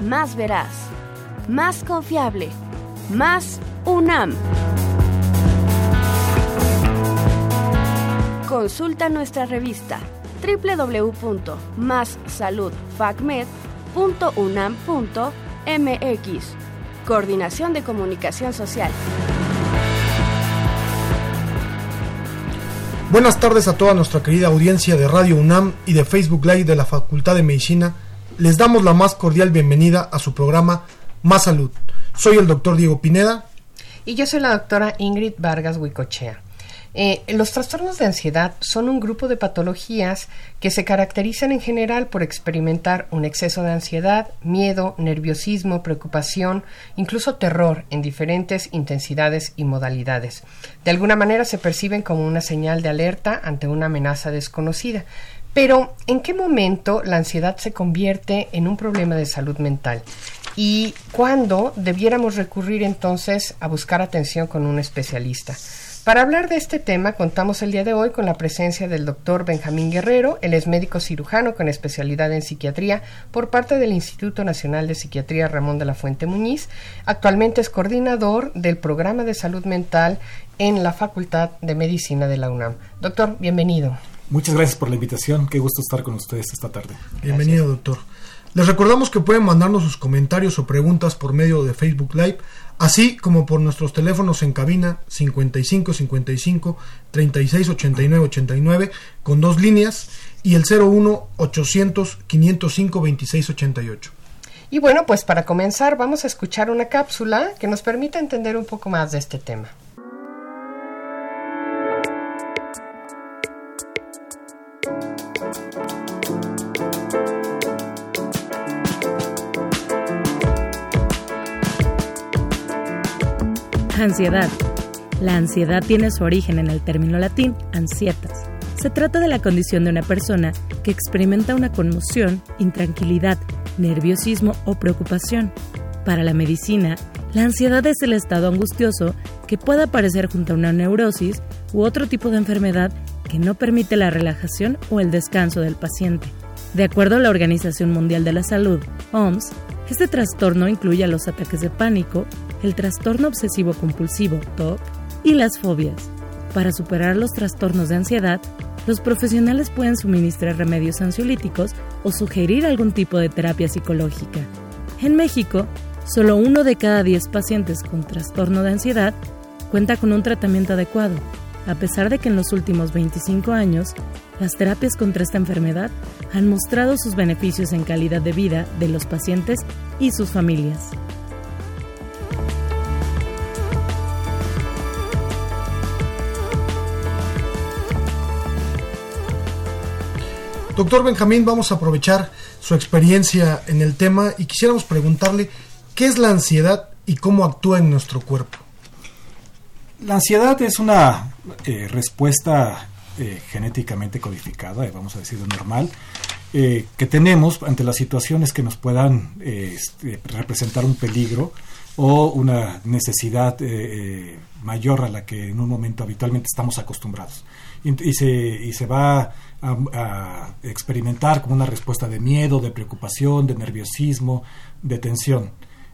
más veraz, más confiable, más UNAM. Consulta nuestra revista www.massaludfacmed.unam.mx. Coordinación de Comunicación Social. Buenas tardes a toda nuestra querida audiencia de Radio UNAM y de Facebook Live de la Facultad de Medicina les damos la más cordial bienvenida a su programa Más Salud. Soy el doctor Diego Pineda. Y yo soy la doctora Ingrid Vargas Huicochea. Eh, los trastornos de ansiedad son un grupo de patologías que se caracterizan en general por experimentar un exceso de ansiedad, miedo, nerviosismo, preocupación, incluso terror en diferentes intensidades y modalidades. De alguna manera se perciben como una señal de alerta ante una amenaza desconocida. Pero, ¿en qué momento la ansiedad se convierte en un problema de salud mental? ¿Y cuándo debiéramos recurrir entonces a buscar atención con un especialista? Para hablar de este tema, contamos el día de hoy con la presencia del doctor Benjamín Guerrero. Él es médico cirujano con especialidad en psiquiatría por parte del Instituto Nacional de Psiquiatría Ramón de la Fuente Muñiz. Actualmente es coordinador del programa de salud mental en la Facultad de Medicina de la UNAM. Doctor, bienvenido. Muchas gracias por la invitación. Qué gusto estar con ustedes esta tarde. Bienvenido, doctor. Les recordamos que pueden mandarnos sus comentarios o preguntas por medio de Facebook Live, así como por nuestros teléfonos en cabina 55 55 36 89 89 con dos líneas y el 01 800 505 26 88. Y bueno, pues para comenzar vamos a escuchar una cápsula que nos permita entender un poco más de este tema. Ansiedad. La ansiedad tiene su origen en el término latín ansietas. Se trata de la condición de una persona que experimenta una conmoción, intranquilidad, nerviosismo o preocupación. Para la medicina, la ansiedad es el estado angustioso que puede aparecer junto a una neurosis u otro tipo de enfermedad que no permite la relajación o el descanso del paciente. De acuerdo a la Organización Mundial de la Salud, OMS, este trastorno incluye los ataques de pánico, el trastorno obsesivo compulsivo, TOC, y las fobias. Para superar los trastornos de ansiedad, los profesionales pueden suministrar remedios ansiolíticos o sugerir algún tipo de terapia psicológica. En México, solo uno de cada diez pacientes con trastorno de ansiedad cuenta con un tratamiento adecuado, a pesar de que en los últimos 25 años las terapias contra esta enfermedad han mostrado sus beneficios en calidad de vida de los pacientes y sus familias. Doctor Benjamín, vamos a aprovechar su experiencia en el tema y quisiéramos preguntarle qué es la ansiedad y cómo actúa en nuestro cuerpo. La ansiedad es una eh, respuesta eh, genéticamente codificada, eh, vamos a decirlo normal, que tenemos ante las situaciones que nos puedan este, representar un peligro o una necesidad mayor a la que en un momento habitualmente estamos acostumbrados. Y, se, y se, va a, experimentar como una respuesta de miedo, de preocupación, de nerviosismo, de tensión.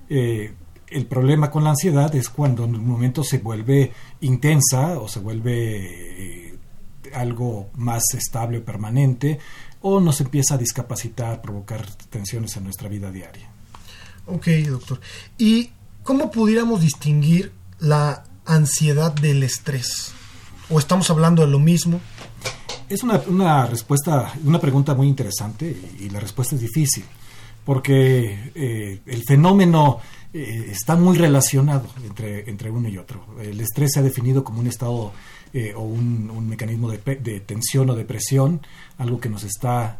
el problema con la ansiedad es cuando en un momento se vuelve intensa o se vuelve algo más estable o permanente, o nos empieza a discapacitar, provocar tensiones en nuestra vida diaria. Ok, doctor. ¿Y cómo pudiéramos distinguir la ansiedad del estrés? ¿O estamos hablando de lo mismo? Es una, una respuesta, una pregunta muy interesante y, la respuesta es difícil, porque eh, el fenómeno eh, está muy relacionado entre, entre uno y otro. El estrés se ha definido como un estado eh, o un, mecanismo de, tensión o de presión, algo que nos está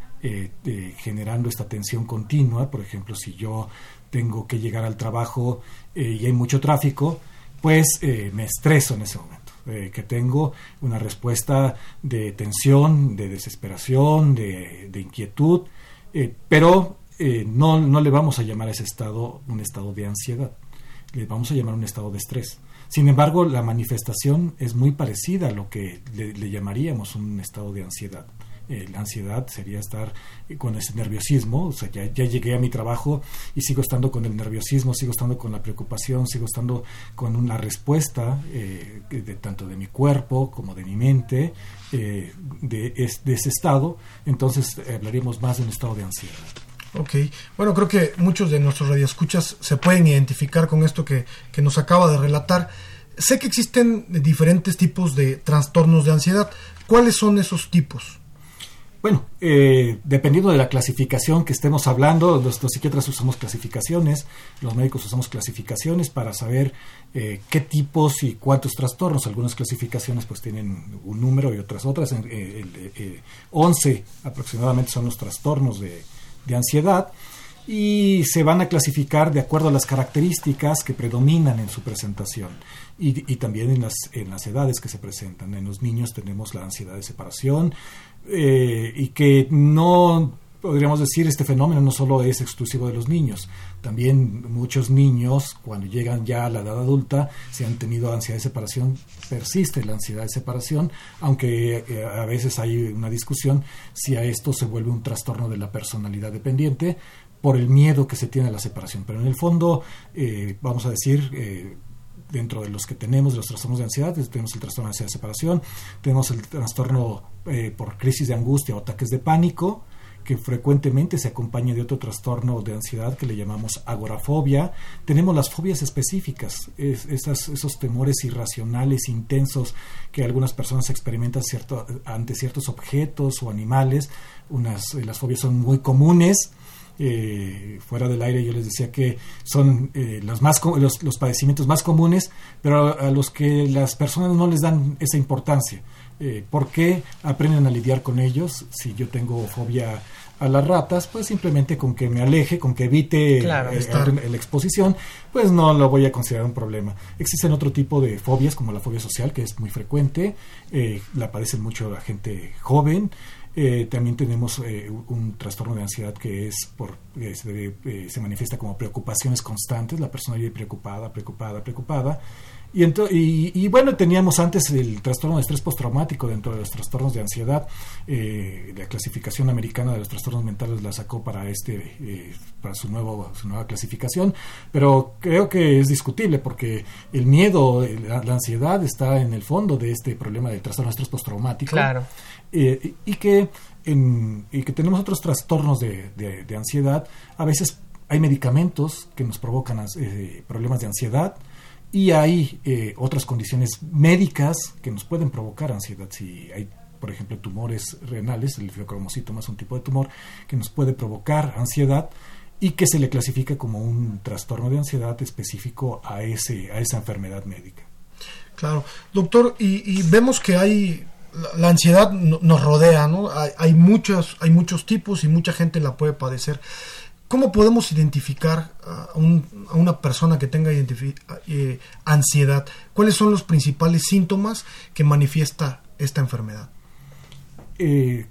generando esta tensión continua. Por ejemplo, si yo tengo que llegar al trabajo y hay mucho tráfico, pues me estreso en ese momento. Que tengo una respuesta de tensión, de desesperación, de, de inquietud, pero no, no le vamos a llamar a ese estado un estado de ansiedad, le vamos a llamar un estado de estrés. Sin embargo, la manifestación es muy parecida a lo que le, llamaríamos un estado de ansiedad. Eh, la ansiedad sería estar con ese nerviosismo, o sea, ya, llegué a mi trabajo y sigo estando con el nerviosismo, sigo estando con la preocupación, sigo estando con una respuesta eh, de, tanto de mi cuerpo como de mi mente eh, de, ese estado, entonces hablaríamos más de un estado de ansiedad. Ok, bueno, creo que muchos de nuestros radioescuchas se pueden identificar con esto que, nos acaba de relatar. Sé que existen diferentes tipos de trastornos de ansiedad. ¿Cuáles son esos tipos? Bueno, eh, dependiendo de la clasificación que estemos hablando, los, psiquiatras usamos clasificaciones, los médicos usamos clasificaciones para saber eh, qué tipos y cuántos trastornos. Algunas clasificaciones pues tienen un número y otras otras. Eh, 11 aproximadamente son los trastornos de, ansiedad y se van a clasificar de acuerdo a las características que predominan en su presentación y, también en las, en las edades que se presentan. En los niños tenemos la ansiedad de separación eh, y que no podríamos decir, este fenómeno no solo es exclusivo de los niños, también muchos niños cuando llegan ya a la edad adulta, si han tenido ansiedad de separación, persiste la ansiedad de separación, aunque eh, a veces hay una discusión si a esto se vuelve un trastorno de la personalidad dependiente por el miedo que se tiene a la separación. Pero en el fondo, eh, vamos a decir, eh, dentro de los que tenemos los trastornos de ansiedad, tenemos el trastorno de ansiedad de separación, tenemos el trastorno por crisis de angustia o ataques de pánico, que frecuentemente se acompaña de otro trastorno de ansiedad que le llamamos agorafobia. Tenemos las fobias específicas, esos temores irracionales, intensos que algunas personas experimentan cierto, ante ciertos objetos o animales. Unas, eh, las fobias son muy comunes. Eh, fuera del aire yo les decía que son eh, los, más, los, los, padecimientos más comunes, pero a los que las personas no les dan esa importancia. Eh, ¿Por qué aprenden a lidiar con ellos? Si yo tengo fobia a las ratas, pues simplemente con que me aleje, con que evite eh, la exposición, pues no lo voy a considerar un problema. Existen otro tipo de fobias, como la fobia social, que es muy frecuente, eh, la padecen mucho la gente joven. También tenemos un trastorno de ansiedad que es por se, se, manifiesta como preocupaciones constantes, la persona vive preocupada, preocupada, preocupada. Y, y, bueno, teníamos antes el trastorno de estrés postraumático dentro de los trastornos de ansiedad. Eh, la clasificación americana de los trastornos mentales la sacó para este eh, para su nuevo su nueva clasificación, pero creo que es discutible porque el miedo, la, ansiedad está en el fondo de este problema del trastorno de estrés postraumático. Claro. Eh, y que y que tenemos otros trastornos de, de, ansiedad. A veces hay medicamentos que nos provocan problemas de ansiedad y hay eh, otras condiciones médicas que nos pueden provocar ansiedad. Si hay, por ejemplo, tumores renales, el fiocromocitoma es un tipo de tumor que nos puede provocar ansiedad y que se le clasifica como un trastorno de ansiedad específico a, ese, a esa enfermedad médica. Claro, doctor, y, vemos que hay la, ansiedad nos rodea, ¿no? Hay, hay, muchos, hay muchos tipos y mucha gente la puede padecer. ¿Cómo podemos identificar a, una persona que tenga eh, ansiedad? ¿Cuáles son los principales síntomas que manifiesta esta enfermedad? Eh,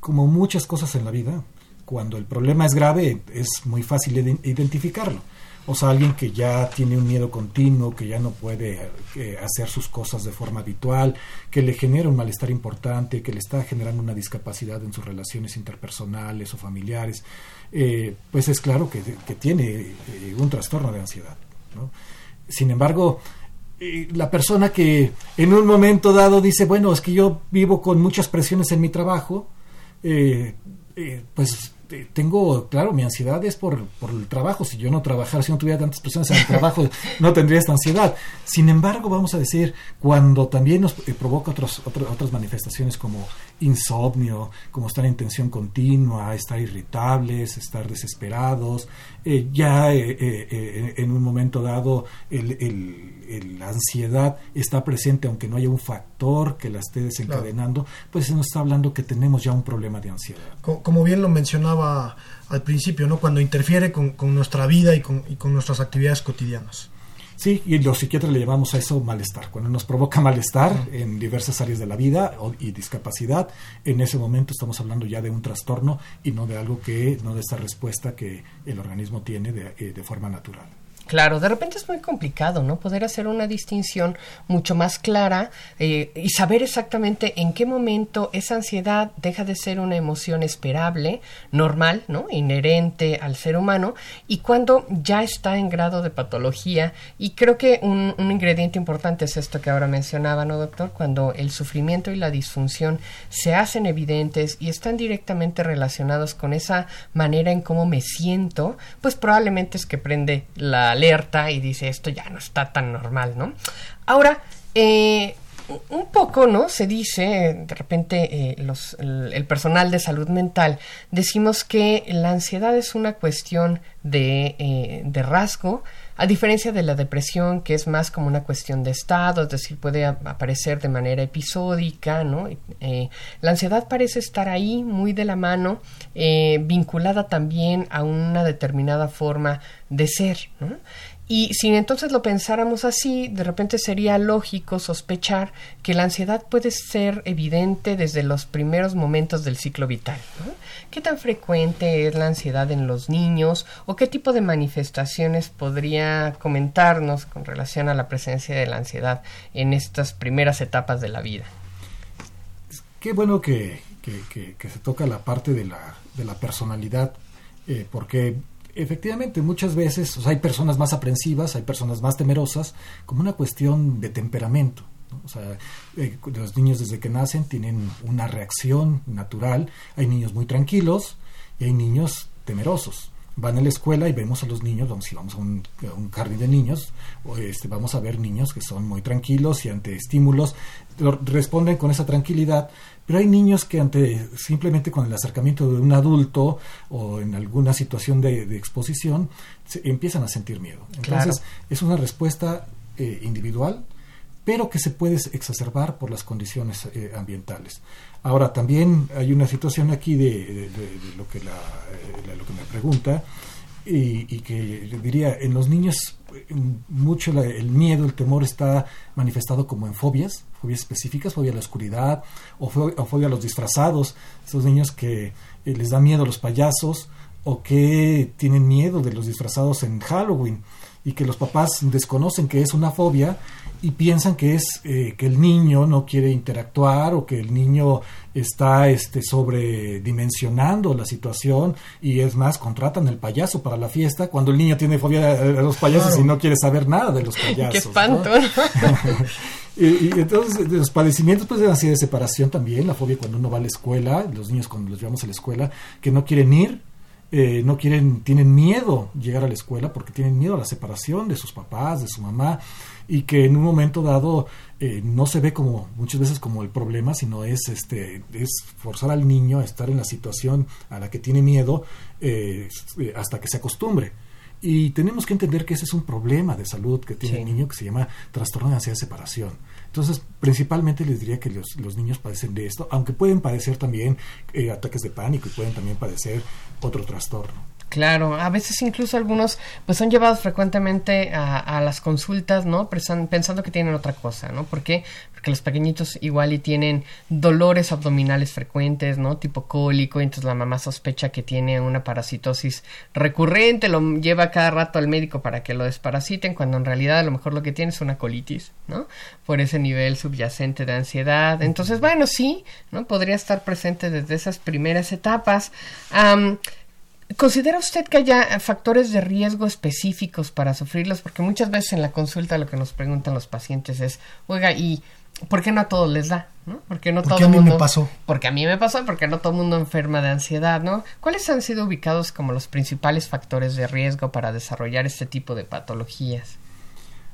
como muchas cosas en la vida, cuando el problema es grave es muy fácil identificarlo o sea, alguien que ya tiene un miedo continuo, que ya no puede eh, hacer sus cosas de forma habitual, que le genera un malestar importante, que le está generando una discapacidad en sus relaciones interpersonales o familiares, eh, pues es claro que, tiene eh, un trastorno de ansiedad. Sin embargo, la persona que en un momento dado dice, bueno, es que yo vivo con muchas presiones en mi trabajo, pues tengo, claro, mi ansiedad es por, por el trabajo. Si yo no trabajara, si no tuviera tantas personas en el trabajo, no tendría esta ansiedad. Sin embargo, vamos a decir, cuando también nos eh, provoca otros, otras manifestaciones como insomnio, como estar en tensión continua, estar irritables, estar desesperados, eh, ya eh, en un momento dado el, la ansiedad está presente, aunque no haya un factor que la esté desencadenando, pues se nos está hablando que tenemos ya un problema de ansiedad. Como bien lo mencionaba, al principio, ¿no? Cuando interfiere con, nuestra vida y con, nuestras actividades cotidianas. Sí, y los psiquiatras le llamamos a eso malestar. Cuando nos provoca malestar en diversas áreas de la vida y discapacidad, en ese momento estamos hablando ya de un trastorno y no de algo que, no de esta respuesta que el organismo tiene de eh, forma natural. Claro, de repente es muy complicado, ¿no? Poder hacer una distinción mucho más clara eh, y saber exactamente en qué momento esa ansiedad deja de ser una emoción esperable, normal, ¿no? Inherente al ser humano y cuando ya está en grado de patología. Y creo que un, un ingrediente importante es esto que ahora mencionaba, ¿no, doctor? Cuando el sufrimiento y la disfunción se hacen evidentes y están directamente relacionados con esa manera en cómo me siento, pues probablemente es que prende la alerta y dice esto ya no está tan normal, ¿no? Ahora, eh, un poco, ¿no? Se dice, de repente, eh, los, el, personal de salud mental, decimos que la ansiedad es una cuestión de, eh, de, rasgo, a diferencia de la depresión, que es más como una cuestión de estado, es decir, puede aparecer de manera episódica, ¿no? la ansiedad parece estar ahí, muy de la mano, vinculada también a una determinada forma de ser, ¿no? Y si entonces lo pensáramos así, de repente sería lógico sospechar que la ansiedad puede ser evidente desde los primeros momentos del ciclo vital. ¿Qué tan frecuente es la ansiedad en los niños o qué tipo de manifestaciones podría comentarnos con relación a la presencia de la ansiedad en estas primeras etapas de la vida? Qué bueno que, se toca la parte de la, de la personalidad, eh, porque efectivamente, muchas veces hay personas más aprensivas, hay personas más temerosas, como una cuestión de temperamento. O sea, eh, los niños desde que nacen tienen una reacción natural. Hay niños muy tranquilos y hay niños temerosos. Van a la escuela y vemos a los niños, vamos, si vamos a un, jardín de niños, este, vamos a ver niños que son muy tranquilos y ante estímulos responden con esa tranquilidad, pero hay niños que ante simplemente con el acercamiento de un adulto o en alguna situación de, exposición empiezan a sentir miedo. Entonces es una respuesta eh, individual, pero que se puede exacerbar por las condiciones eh, ambientales. Ahora también hay una situación aquí de, lo que la, eh, lo que me pregunta y, que diría en los niños mucho el miedo, el temor está manifestado como en fobias, fobias específicas, fobia a la oscuridad o, fobia a los disfrazados, esos niños que eh, les da miedo a los payasos o que tienen miedo de los disfrazados en Halloween y que los papás desconocen que es una fobia y piensan que es eh, que el niño no quiere interactuar o que el niño está este sobredimensionando la situación y es más contratan el payaso para la fiesta cuando el niño tiene fobia a los payasos y no quiere saber nada de los payasos. Qué espanto. y, entonces los padecimientos pues de ansiedad de separación también, la fobia cuando uno va a la escuela, los niños cuando los llevamos a la escuela que no quieren ir eh, no quieren, tienen miedo llegar a la escuela porque tienen miedo a la separación de sus papás, de su mamá, y que en un momento dado eh, no se ve como muchas veces como el problema, sino es este es forzar al niño a estar en la situación a la que tiene miedo eh, hasta que se acostumbre. Y tenemos que entender que ese es un problema de salud que tiene el niño que se llama trastorno de ansiedad de separación. Entonces, principalmente les diría que los, los niños padecen de esto, aunque pueden padecer también eh, ataques de pánico y pueden también padecer otro trastorno. Claro, a veces incluso algunos pues son llevados frecuentemente a, las consultas, ¿no? Pensando que tienen otra cosa, ¿no? ¿Por qué? Porque los pequeñitos igual y tienen dolores abdominales frecuentes, ¿no? Tipo cólico, y entonces la mamá sospecha que tiene una parasitosis recurrente, lo lleva cada rato al médico para que lo desparasiten, cuando en realidad a lo mejor lo que tiene es una colitis, ¿no? Por ese nivel subyacente de ansiedad. Entonces, bueno, sí, ¿no? Podría estar presente desde esas primeras etapas. ¿Considera usted que haya factores de riesgo específicos para sufrirlos? Porque muchas veces en la consulta lo que nos preguntan los pacientes es, oiga, ¿y ¿por qué no a todos les da? ¿no? Porque no Porque todo a mí mundo, me pasó. Porque a mí me pasó, porque no todo el mundo enferma de ansiedad, ¿no? ¿Cuáles han sido ubicados como los principales factores de riesgo para desarrollar este tipo de patologías?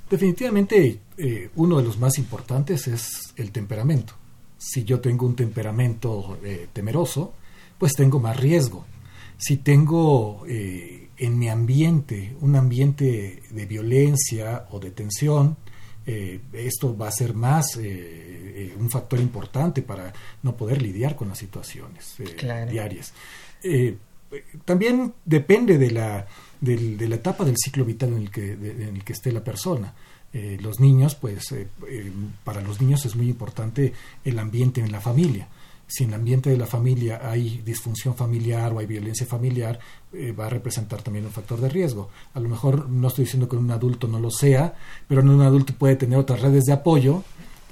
Definitivamente eh, uno de los más importantes es el temperamento. Si yo tengo un temperamento eh, temeroso, pues tengo más riesgo. Si tengo eh, en mi ambiente un ambiente de violencia o de tensión, eh, esto va a ser más eh, eh, un factor importante para no poder lidiar con las situaciones eh, Claro. diarias. Eh, también depende de la, del- de la etapa del ciclo vital en el que, de- en el que esté la persona. Los niños, pues para los niños es muy importante el ambiente en la familia. Si en el ambiente de la familia hay disfunción familiar o hay violencia familiar, eh, va a representar también un factor de riesgo. A lo mejor no estoy diciendo que un adulto no lo sea, pero en un adulto puede tener otras redes de apoyo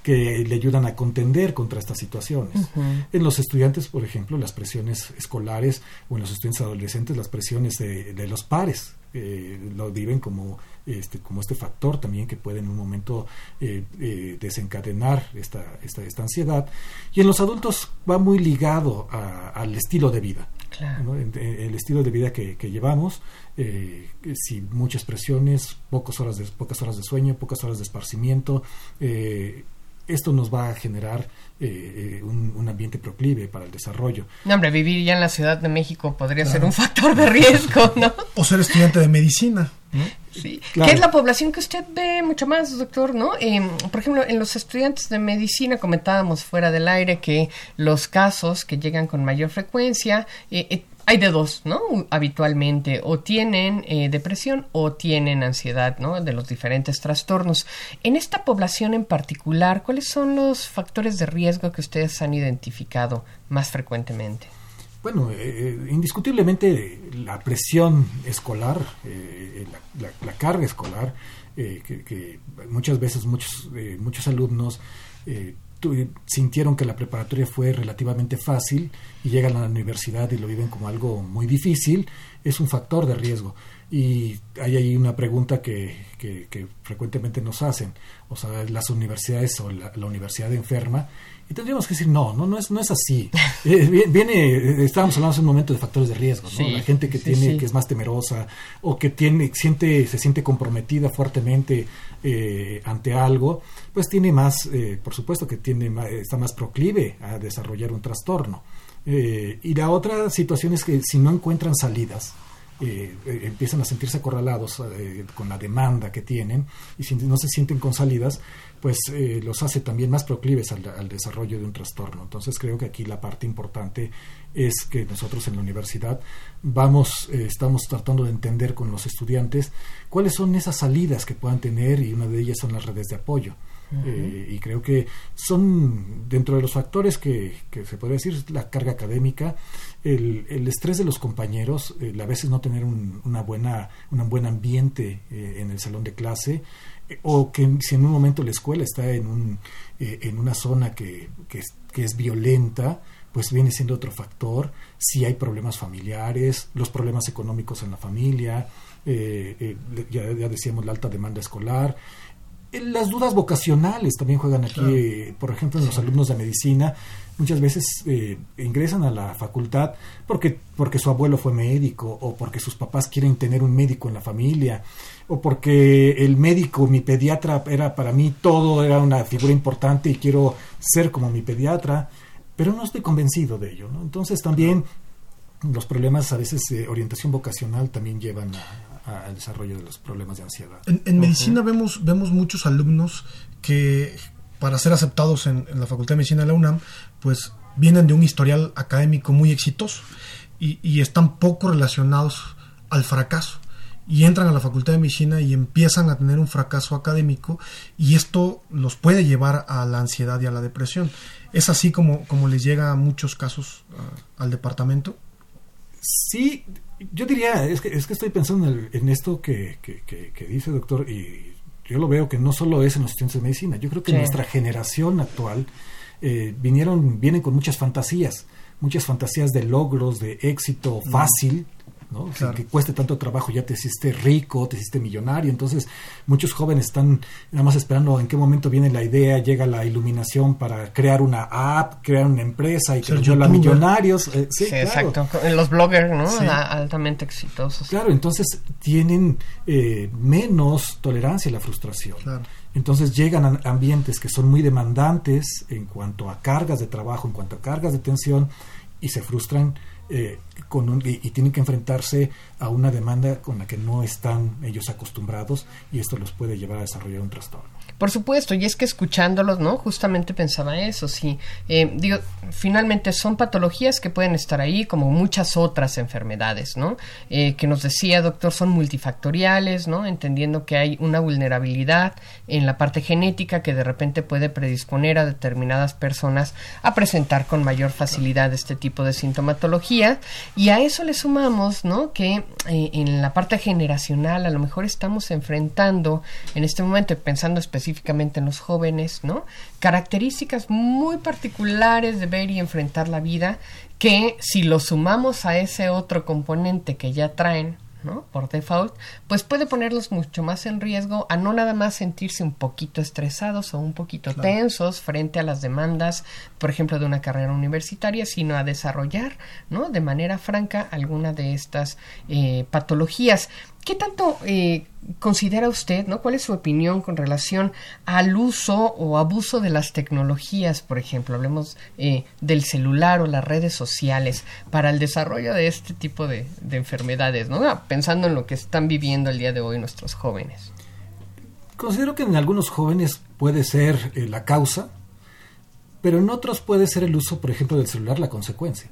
que le ayudan a contender contra estas situaciones. En los estudiantes, por ejemplo, las presiones escolares o en los estudiantes adolescentes, las presiones de, de los pares eh, lo viven como este, como este factor también que puede en un momento eh, eh, desencadenar esta, esta, esta ansiedad. Y en los adultos va muy ligado a- al estilo de vida. Claro. El estilo de vida que, que llevamos, eh, si muchas presiones, pocas horas, de, pocas horas de sueño, pocas horas de esparcimiento, eh, esto nos va a generar eh, eh, un, un ambiente proclive para el desarrollo. No, hombre, vivir ya en la Ciudad de México podría ser un factor de riesgo, ¿no? O ser estudiante de medicina. ¿no? Sí. Claro. Que es la población que usted ve mucho más, doctor, ¿no? Eh, por ejemplo, en los estudiantes de medicina comentábamos fuera del aire que los casos que llegan con mayor frecuencia, eh, eh, hay de dos, ¿no? Habitualmente, o tienen eh, depresión o tienen ansiedad, ¿no? De los diferentes trastornos. En esta población en particular, ¿cuáles son los factores de riesgo que ustedes han identificado más frecuentemente? Bueno, eh, eh, indiscutiblemente la presión escolar, eh, la, la- carga escolar, eh, que, que muchas veces muchos, eh, muchos alumnos eh, sintieron que la preparatoria fue relativamente fácil y llegan a la universidad y lo viven como algo muy difícil, es un factor de riesgo. Y hay ahí una pregunta que, que- que frecuentemente nos hacen, o sea, las universidades o la, la universidad enferma, y tendríamos que decir, no, no, no es, no es así. Eh, vi- viene, eh, estábamos hablando hace un momento de factores de riesgo, ¿no? Sí, La gente que sí, tiene, sí. que es más temerosa, o que tiene, siente, se siente comprometida fuertemente eh, ante algo, pues tiene más, eh, por supuesto que tiene ma- está más proclive a desarrollar un trastorno. Eh, y la otra situación es que si no encuentran salidas, eh, eh, empiezan a sentirse acorralados eh, con la demanda que tienen y si no se sienten con salidas, pues eh, los hace también más proclives al, al desarrollo de un trastorno. Entonces creo que aquí la parte importante es que nosotros en la universidad vamos, eh, estamos tratando de entender con los estudiantes cuáles son esas salidas que puedan tener y una de ellas son las redes de apoyo. Eh, y creo que son dentro de los factores que, que se puede decir la carga académica, el, el estrés de los compañeros, el a veces no tener un, una buena, un buen ambiente eh, en el salón de clase, o que si en un momento la escuela está en, un, eh, en una zona que, que, es, violenta, pues viene siendo otro factor, si hay problemas familiares, los problemas económicos en la familia, eh, eh, ya, ya decíamos la alta demanda escolar, las dudas vocacionales también juegan aquí, Claro. eh, por ejemplo, en los alumnos de medicina, muchas veces eh, ingresan a la facultad porque, porque su abuelo fue médico o porque sus papás quieren tener un médico en la familia o porque el médico, mi pediatra era para mí todo, era una figura importante y quiero ser como mi pediatra, pero no estoy convencido de ello. ¿no? Entonces también los problemas a veces de orientación vocacional también llevan a- a- al desarrollo de los problemas de ansiedad. En, en medicina vemos, vemos muchos alumnos que para ser aceptados en, en la Facultad de Medicina de la UNAM, pues vienen de un historial académico muy exitoso y, y están poco relacionados al fracaso. Y entran a la Facultad de Medicina y empiezan a tener un fracaso académico y esto los puede llevar a la ansiedad y a la depresión. Es así como, como les llega a muchos casos al departamento. Sí, yo diría, es que, es que estoy pensando en, el- en esto que, que, que- que dice doctor, y yo lo veo que no solo es en los estudiantes de medicina, yo creo que Sí. nuestra generación actual eh, vinieron, vienen con muchas fantasías, muchas fantasías de logros, de éxito fácil, ¿no? que cueste tanto trabajo, ya te hiciste rico, te hiciste millonario. Entonces, muchos jóvenes están nada más esperando en qué momento viene la idea, llega la iluminación para crear una app, crear una empresa y que los millonarios. Eh, sí, exacto. Los bloggers, ¿no? Altamente exitosos. Claro, entonces tienen eh, menos tolerancia a la frustración. Entonces llegan a ambientes que son muy demandantes en cuanto a cargas de trabajo, en cuanto a cargas de tensión y se frustran eh, con y, tienen que enfrentarse a una demanda con la que no están ellos acostumbrados y esto los puede llevar a desarrollar un trastorno. Por supuesto, y es que escuchándolos, ¿no? Justamente pensaba eso, sí. Eh, digo, finalmente son patologías que pueden estar ahí como muchas otras enfermedades, ¿no? Eh, que nos decía, doctor, son multifactoriales, ¿no? Entendiendo que hay una vulnerabilidad en la parte genética que de repente puede predisponer a determinadas personas a presentar con mayor facilidad este tipo de sintomatología. Y a eso le sumamos, ¿no? Que eh, en la parte generacional a lo mejor estamos enfrentando en este momento, pensando específicamente en los jóvenes, ¿no? Características muy particulares de ver y enfrentar la vida que si lo sumamos a ese otro componente que ya traen, ¿no? Por default, pues puede ponerlos mucho más en riesgo a no nada más sentirse un poquito estresados o un poquito tensos frente a las demandas, por ejemplo, de una carrera universitaria, sino a desarrollar, ¿no? De manera franca alguna de estas eh, patologías. ¿Qué tanto eh, considera usted, ¿no? ¿Cuál es su opinión con relación al uso o abuso de las tecnologías, por ejemplo? Hablemos eh, del celular o las redes sociales para el desarrollo de este tipo de, enfermedades, ¿no? Ah, pensando en lo que están viviendo el día de hoy nuestros jóvenes. Considero que en algunos jóvenes puede ser eh, la causa, pero en otros puede ser el uso, por ejemplo, del celular la consecuencia.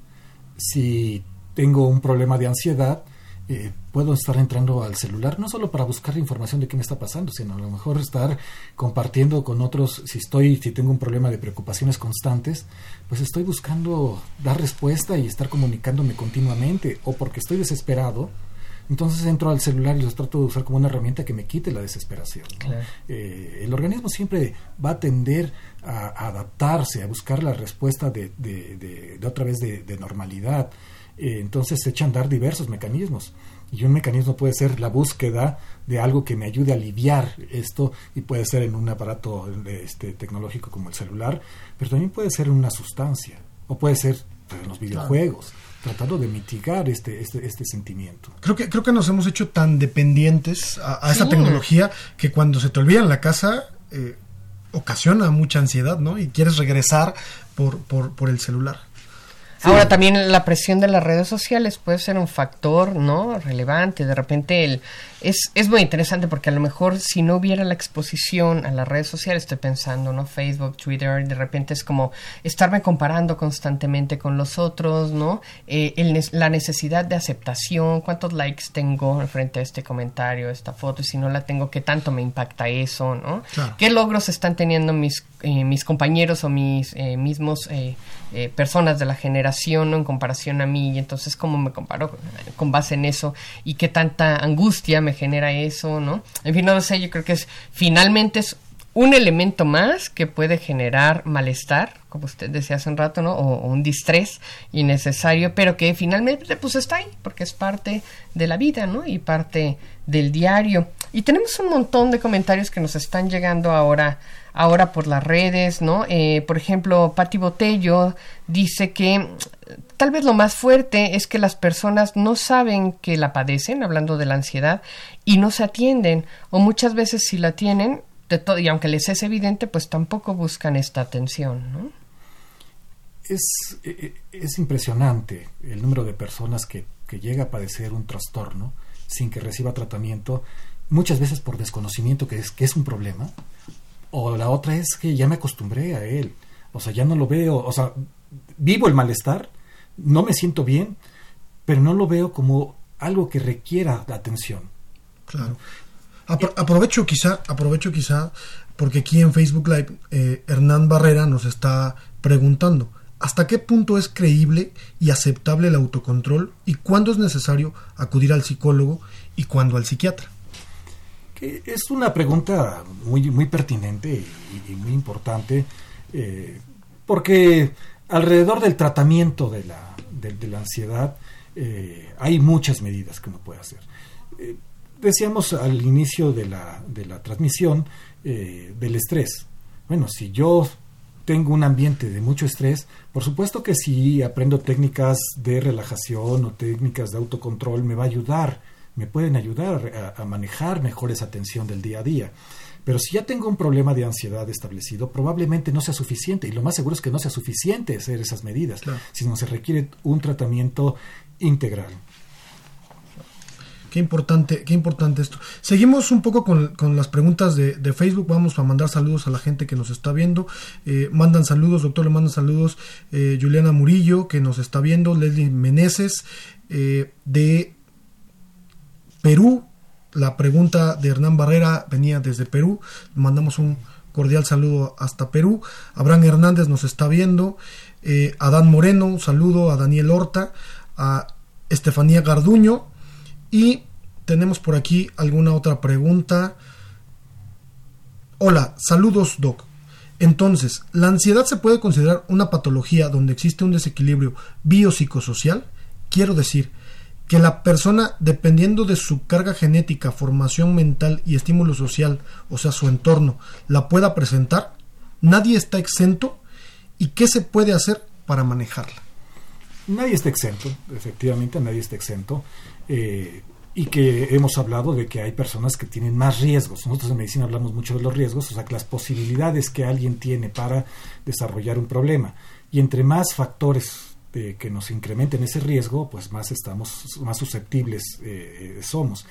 Si tengo un problema de ansiedad, eh, puedo estar entrando al celular, no solo para buscar información de qué me está pasando, sino a lo mejor estar compartiendo con otros, si estoy, si tengo un problema de preocupaciones constantes, pues estoy buscando dar respuesta y estar comunicándome continuamente, o porque estoy desesperado, entonces entro al celular y los trato de usar como una herramienta que me quite la desesperación. Eh, el organismo siempre va a tender a, adaptarse, a buscar la respuesta de, de, de, otra vez de normalidad. Eh, entonces se echan a andar diversos mecanismos. Y un mecanismo puede ser la búsqueda de algo que me ayude a aliviar esto, y puede ser en un aparato este, tecnológico como el celular, pero también puede ser en una sustancia, o puede ser en los videojuegos. tratando de mitigar este, este, este sentimiento. Creo que, creo que nos hemos hecho tan dependientes a, esta tecnología que cuando se te olvida en la casa eh, ocasiona mucha ansiedad, ¿no? Y quieres regresar por, por, por el celular. Ahora también la presión de las redes sociales puede ser un factor, ¿no? Relevante. De repente el, es, es muy interesante porque a lo mejor si no hubiera la exposición a las redes sociales, estoy pensando, ¿no? Facebook, Twitter, de repente es como estarme comparando constantemente con los otros, ¿no? Eh, el, la necesidad de aceptación, cuántos likes tengo frente a este comentario, esta foto, y si no la tengo, qué tanto me impacta eso, ¿no? ¿Qué logros están teniendo mis, eh, mis compañeros o mis eh, mismos personas de la generación. En comparación a mí, y entonces cómo me comparo con base en eso y qué tanta angustia me genera eso, ¿no? En fin, no sé, yo creo que es finalmente es un elemento más que puede generar malestar, como usted decía hace un rato, ¿no? O, un distrés innecesario, pero que finalmente pues está ahí, porque es parte de la vida, ¿no? Y parte del diario. Y tenemos un montón de comentarios que nos están llegando ahora, ahora por las redes, ¿no? Eh, por ejemplo, Patti Botello dice que tal vez lo más fuerte es que las personas no saben que la padecen, hablando de la ansiedad, y no se atienden, o muchas veces si la tienen, de todo, y aunque les es evidente, pues tampoco buscan esta atención, ¿no? Es, e, e, es impresionante el número de personas que, que llega a padecer un trastorno sin que reciba tratamiento, muchas veces por desconocimiento que es, que es un problema, o la otra es que ya me acostumbré a él, o sea, ya no lo veo, o sea, vivo el malestar, no me siento bien, pero no lo veo como algo que requiera la atención. Claro. Aprovecho quizá, aprovecho quizá, porque aquí en Facebook Live eh, Hernán Barrera nos está preguntando, ¿hasta qué punto es creíble y aceptable el autocontrol y cuándo es necesario acudir al psicólogo y cuándo al psiquiatra? Es una pregunta muy, muy pertinente y, muy importante, eh, porque alrededor del tratamiento de la, de, la ansiedad, hay muchas medidas que uno puede hacer. Decíamos al inicio de la, de la transmisión del estrés. Bueno, si yo tengo un ambiente de mucho estrés, por supuesto que si aprendo técnicas de relajación o técnicas de autocontrol, me va a ayudar, me pueden ayudar a, manejar mejor esa tensión del día a día. Pero si ya tengo un problema de ansiedad establecido, probablemente no sea suficiente. Y lo más seguro es que no sea suficiente hacer esas medidas, sino se requiere un tratamiento integral. Qué importante, qué importante esto. Seguimos un poco con, las preguntas de, Facebook. Vamos a mandar saludos a la gente que nos está viendo. Eh, mandan saludos, doctor, le mandan saludos eh, Juliana Murillo, que nos está viendo, Leslie Meneses, eh, de Perú. La pregunta de Hernán Barrera venía desde Perú. Mandamos un cordial saludo hasta Perú. Abraham Hernández nos está viendo. Adán Moreno, un saludo a Daniel Horta, a Estefanía Garduño, y tenemos por aquí alguna otra pregunta. Hola, saludos Doc. Entonces, ¿la ansiedad se puede considerar una patología donde existe un desequilibrio biopsicosocial? Quiero decir, que la persona, dependiendo de su carga genética, formación mental y estímulo social, o sea, su entorno, la pueda presentar. Nadie está exento. ¿Y qué se puede hacer para manejarla? Nadie está exento, efectivamente, nadie está exento. Eh, y que hemos hablado de que hay personas que tienen más riesgos. Nosotros en medicina hablamos mucho de los riesgos, o sea, que las posibilidades que alguien tiene para desarrollar un problema. Y entre más factores eh, que nos incrementen ese riesgo, pues más estamos, más susceptibles eh, somos.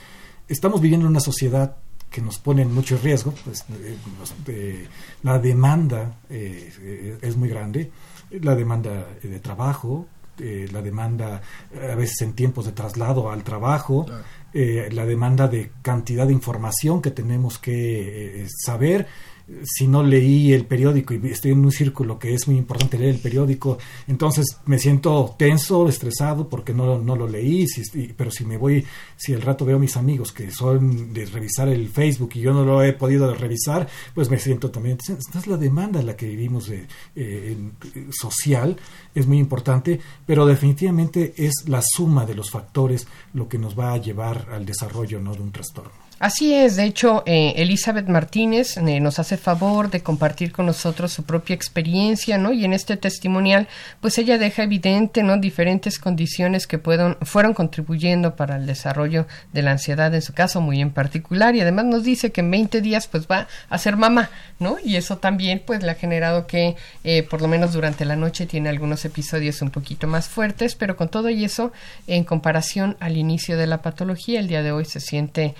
Estamos viviendo en una sociedad que nos pone en mucho riesgo, pues, la demanda es muy grande, la demanda de trabajo, eh, la demanda a veces en tiempos de traslado al trabajo, eh, la demanda de cantidad de información que tenemos que eh, saber si no leí el periódico y estoy en un círculo que es muy importante leer el periódico, entonces me siento tenso, estresado porque no, no lo leí, pero si me voy, si el rato veo a mis amigos que son de revisar el Facebook y yo no lo he podido revisar, pues me siento también, esta es la demanda en la que vivimos de, eh, social, es muy importante, pero definitivamente es la suma de los factores lo que nos va a llevar al desarrollo ¿no? de un trastorno. Así es, de hecho, eh, Elizabeth Martínez eh, nos hace favor de compartir con nosotros su propia experiencia, ¿no? Y en este testimonial, pues ella deja evidente, ¿no? Diferentes condiciones que fueron contribuyendo para el desarrollo de la ansiedad en su caso muy en particular y además nos dice que en 20 días pues va a ser mamá, ¿no? Y eso también pues le ha generado que eh, por lo menos durante la noche tiene algunos episodios un poquito más fuertes, pero con todo y eso, en comparación al inicio de la patología, el día de hoy se siente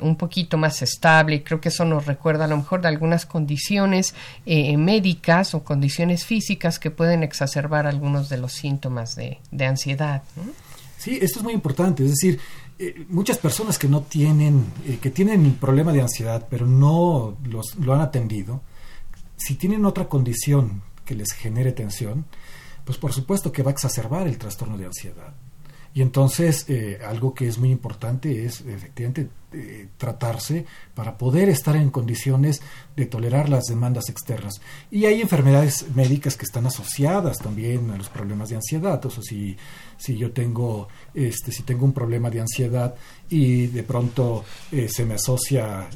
un poquito más estable. Creo que eso nos recuerda a lo mejor de algunas condiciones eh, médicas o condiciones físicas que pueden exacerbar algunos de los síntomas de, ansiedad. Sí, esto es muy importante. Es decir, eh, muchas personas que no tienen, eh, que tienen el problema de ansiedad, pero no los, lo han atendido, si tienen otra condición que les genere tensión, pues por supuesto que va a exacerbar el trastorno de ansiedad. Y entonces, eh, algo que es muy importante es efectivamente eh, tratarse para poder estar en condiciones de tolerar las demandas externas. Y hay enfermedades médicas que están asociadas también a los problemas de ansiedad. O sea, si, si yo tengo, este, si tengo un problema de ansiedad y de pronto eh, se me asocia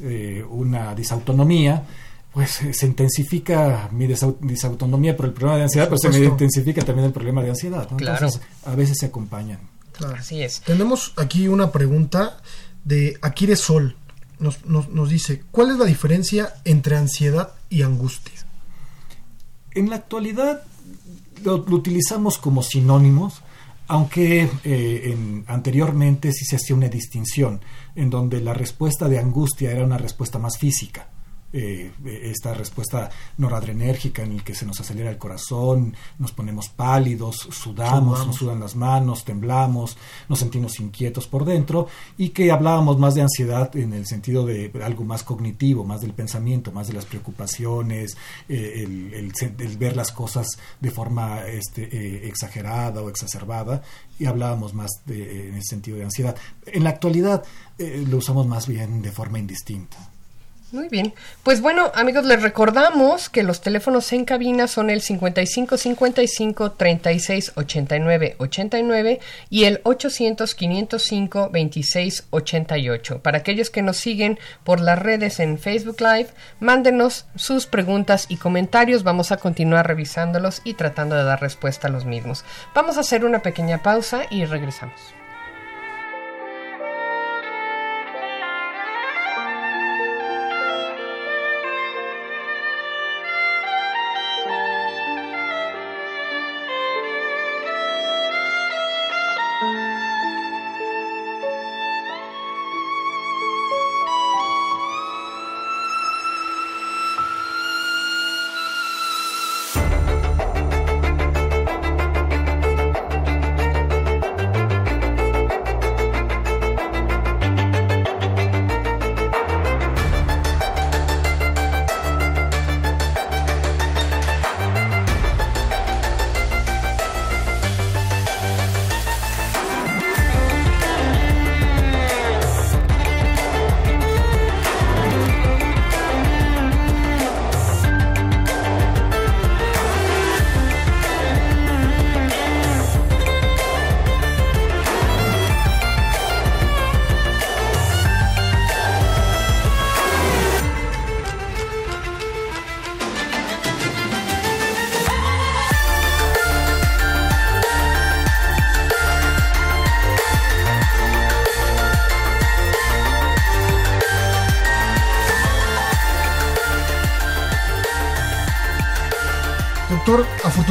una disautonomía, pues se intensifica mi disautonomía por el problema de ansiedad, pero se me intensifica también el problema de ansiedad. Entonces, a veces se acompañan. Así es. Tenemos aquí una pregunta de Akire Sol. Nos, nos, dice, ¿cuál es la diferencia entre ansiedad y angustia? En la actualidad lo, utilizamos como sinónimos, aunque eh, anteriormente sí se hacía una distinción, en donde la respuesta de angustia era una respuesta más física eh, esta respuesta noradrenérgica en el que se nos acelera el corazón, nos ponemos pálidos, sudamos, nos sudan las manos, temblamos, nos sentimos inquietos por dentro y que hablábamos más de ansiedad en el sentido de algo más cognitivo, más del pensamiento, más de las preocupaciones, eh, el, ver las cosas de forma este, eh, exagerada o exacerbada y hablábamos más de, en el sentido de ansiedad. En la actualidad lo usamos más bien de forma indistinta. Muy bien. Pues bueno, amigos, les recordamos que los teléfonos en cabina son el 55 55 36 89 89 y el 800 505 26 88. Para aquellos que nos siguen por las redes en Facebook Live, mándenos sus preguntas y comentarios. Vamos a continuar revisándolos y tratando de dar respuesta a los mismos. Vamos a hacer una pequeña pausa y regresamos.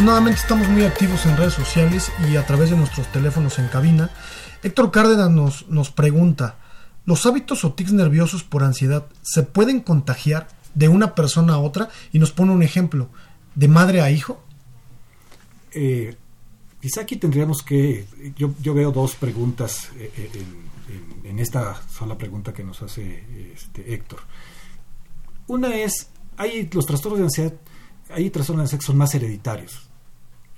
Afortunadamente estamos muy activos en redes sociales y a través de nuestros teléfonos en cabina. Héctor Cárdenas nos, pregunta, ¿los hábitos o tics nerviosos por ansiedad se pueden contagiar de una persona a otra? Y nos pone un ejemplo, de madre a hijo. Eh, quizá aquí tendríamos que, yo, veo dos preguntas eh, eh, en, en, esta sola pregunta que nos hace este, Héctor. Una es, hay los trastornos de ansiedad, hay trastornos de ansiedad que son más hereditarios.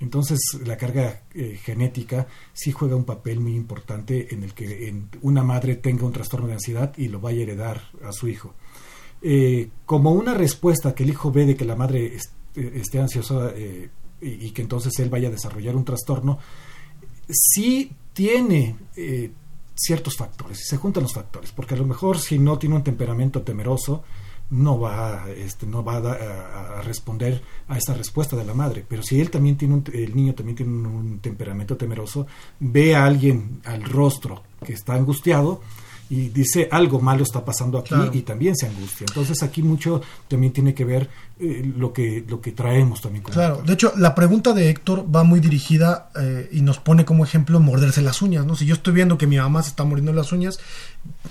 Entonces, la carga eh, genética sí juega un papel muy importante en el que una madre tenga un trastorno de ansiedad y lo vaya a heredar a su hijo. Eh, como una respuesta que el hijo ve de que la madre eh, esté ansiosa y, que entonces él vaya a desarrollar un trastorno, sí tiene ciertos factores, se juntan los factores, porque a lo mejor si no tiene un temperamento temeroso, no va, este, no va a, responder a esa respuesta de la madre. Pero si él también tiene un, el niño también tiene un, temperamento temeroso, ve a alguien al rostro que está angustiado y dice algo malo está pasando aquí y también se angustia. Entonces aquí mucho también tiene que ver eh, lo que lo que traemos también. claro, de hecho la pregunta de Héctor va muy dirigida eh, y nos pone como ejemplo morderse las uñas, ¿no? Si yo estoy viendo que mi mamá se está mordiendo las uñas,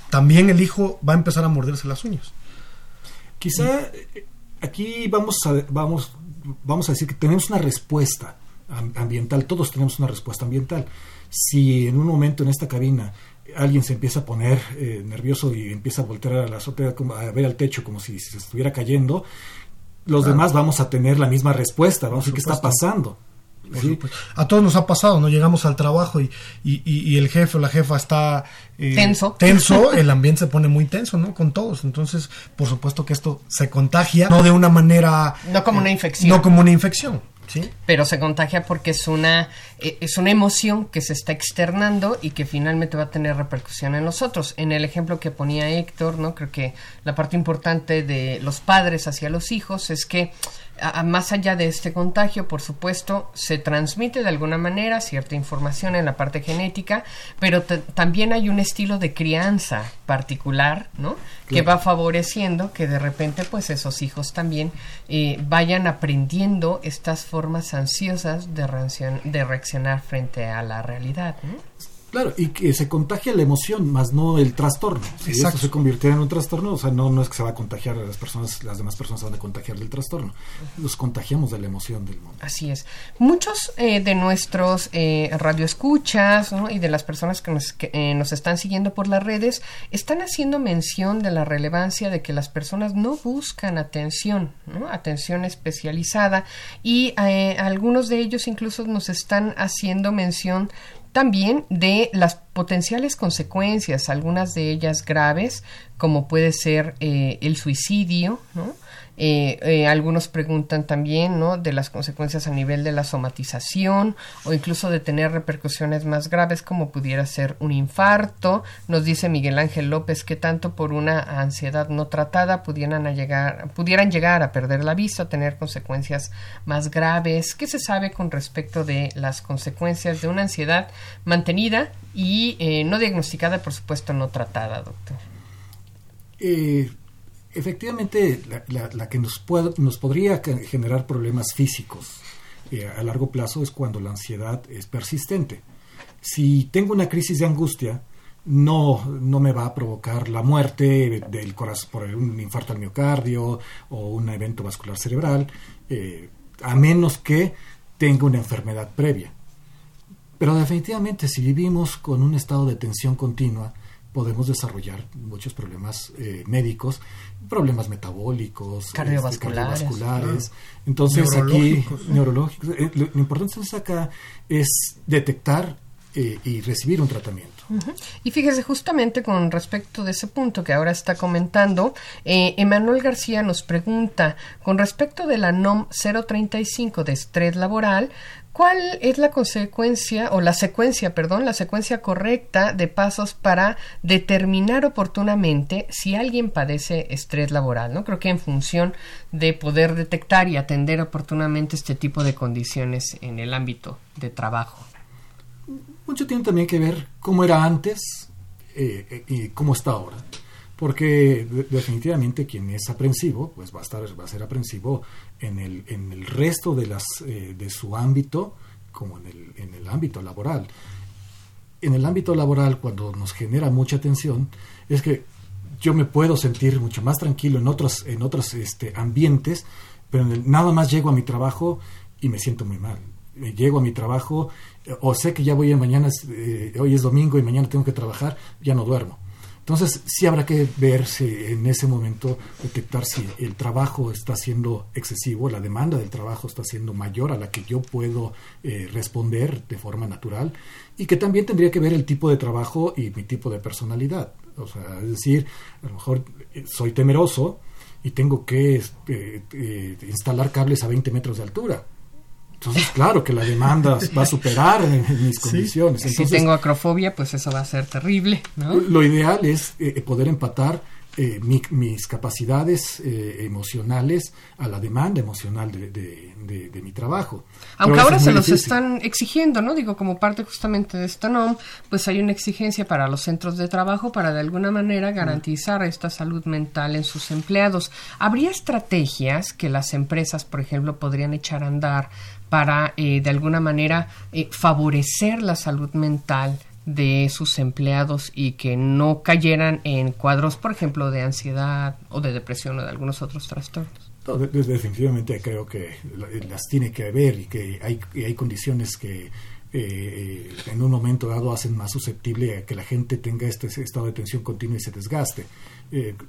también el hijo va a empezar a morderse las uñas. Quizá aquí vamos a, vamos, vamos a decir que tenemos una respuesta ambiental, todos tenemos una respuesta ambiental. Si en un momento en esta cabina alguien se empieza a poner eh, nervioso y empieza a voltear a la azotea, a ver al techo como si se estuviera cayendo, los demás vamos a tener la misma respuesta, vamos a ver qué está pasando. A todos nos ha pasado, ¿no? Llegamos al trabajo y, y, el jefe o la jefa está eh, tenso. tenso, el ambiente se pone muy tenso, ¿no? Con todos. Entonces, por supuesto que esto se contagia, no de una manera... No como una eh, infección. No como una infección. Pero se contagia porque es una, eh, es una emoción que se está externando y que finalmente va a tener repercusión en nosotros. En el ejemplo que ponía Héctor, ¿no? Creo que la parte importante de los padres hacia los hijos es que más allá de este contagio, por supuesto, se transmite de alguna manera cierta información en la parte genética, pero también hay un estilo de crianza particular, ¿no? Que va favoreciendo que de repente, pues, esos hijos también eh, vayan aprendiendo estas formas ansiosas de, de reaccionar frente a la realidad, ¿no? Claro, y que se contagia la emoción, más no el trastorno. Si Exacto. se convirtiera en un trastorno, o sea, no, no es que se va a contagiar a las personas, las demás personas van a contagiar del trastorno. Los contagiamos de la emoción del mundo. Así es. Muchos eh, de nuestros eh, radioescuchas y de las personas que, nos, eh, nos están siguiendo por las redes están haciendo mención de la relevancia de que las personas no buscan atención, atención especializada, y algunos de ellos incluso nos están haciendo mención también de las potenciales consecuencias, algunas de ellas graves, como puede ser eh, el suicidio, ¿no? Eh, eh, algunos preguntan también ¿no? de las consecuencias a nivel de la somatización o incluso de tener repercusiones más graves como pudiera ser un infarto. Nos dice Miguel Ángel López que tanto por una ansiedad no tratada pudieran, llegar, pudieran llegar a perder la vista tener consecuencias más graves. ¿Qué se sabe con respecto de las consecuencias de una ansiedad mantenida y eh, no diagnosticada, por supuesto, no tratada, doctor? Efectivamente, la, que nos, nos podría generar problemas físicos eh, a largo plazo es cuando la ansiedad es persistente. Si tengo una crisis de angustia, no, no me va a provocar la muerte del corazón por un infarto al miocardio o un evento vascular cerebral, eh, a menos que tenga una enfermedad previa. Pero definitivamente si vivimos con un estado de tensión continua, podemos desarrollar muchos problemas eh, médicos, problemas metabólicos, este, cardiovasculares. Entonces aquí, neurológicos, eh, lo, importante acá es detectar eh, y recibir un tratamiento. Y fíjese, justamente con respecto de ese punto que ahora está comentando, eh, Emanuel García nos pregunta, con respecto de la NOM 035 de estrés laboral, ¿Cuál es la consecuencia o la secuencia, perdón, la secuencia correcta de pasos para determinar oportunamente si alguien padece estrés laboral? ¿no? Creo que en función de poder detectar y atender oportunamente este tipo de condiciones en el ámbito de trabajo. Mucho tiene también que ver cómo era antes eh, y cómo está ahora porque definitivamente quien es aprensivo, pues va a estar, va a ser aprensivo en el, en el resto de las eh, de su ámbito, como en el, en el ámbito laboral. En el ámbito laboral, cuando nos genera mucha tensión, es que yo me puedo sentir mucho más tranquilo en otros, en otros este, ambientes, pero nada más llego a mi trabajo y me siento muy mal. Llego a mi trabajo, o sé que ya voy a mañana, eh, hoy es domingo y mañana tengo que trabajar, ya no duermo entonces, sí habrá que ver si en ese momento detectar si el trabajo está siendo excesivo, la demanda del trabajo está siendo mayor a la que yo puedo eh, responder de forma natural y que también tendría que ver el tipo de trabajo y mi tipo de personalidad. O sea, es decir, a lo mejor eh, soy temeroso y tengo que eh, instalar cables a 20 metros de altura entonces, claro que la demanda va a superar en, mis condiciones. si tengo acrofobia, pues eso va a ser terrible. Lo ideal es eh, poder empatar eh, mis capacidades eh, emocionales a la demanda emocional de, mi trabajo. Aunque ahora se los están exigiendo, ¿no? Digo, como parte justamente de esta NOM, pues hay una exigencia para los centros de trabajo para de alguna manera garantizar esta salud mental en sus empleados. ¿Habría estrategias que las empresas, por ejemplo, podrían echar a andar para eh, de alguna manera eh, favorecer la salud mental de sus empleados y que no cayeran en cuadros, por ejemplo, de ansiedad o de depresión o de algunos otros trastornos. definitivamente creo que las tiene que haber y que hay, hay condiciones que eh, en un momento dado hacen más susceptible a que la gente tenga este estado de tensión continua y se desgaste.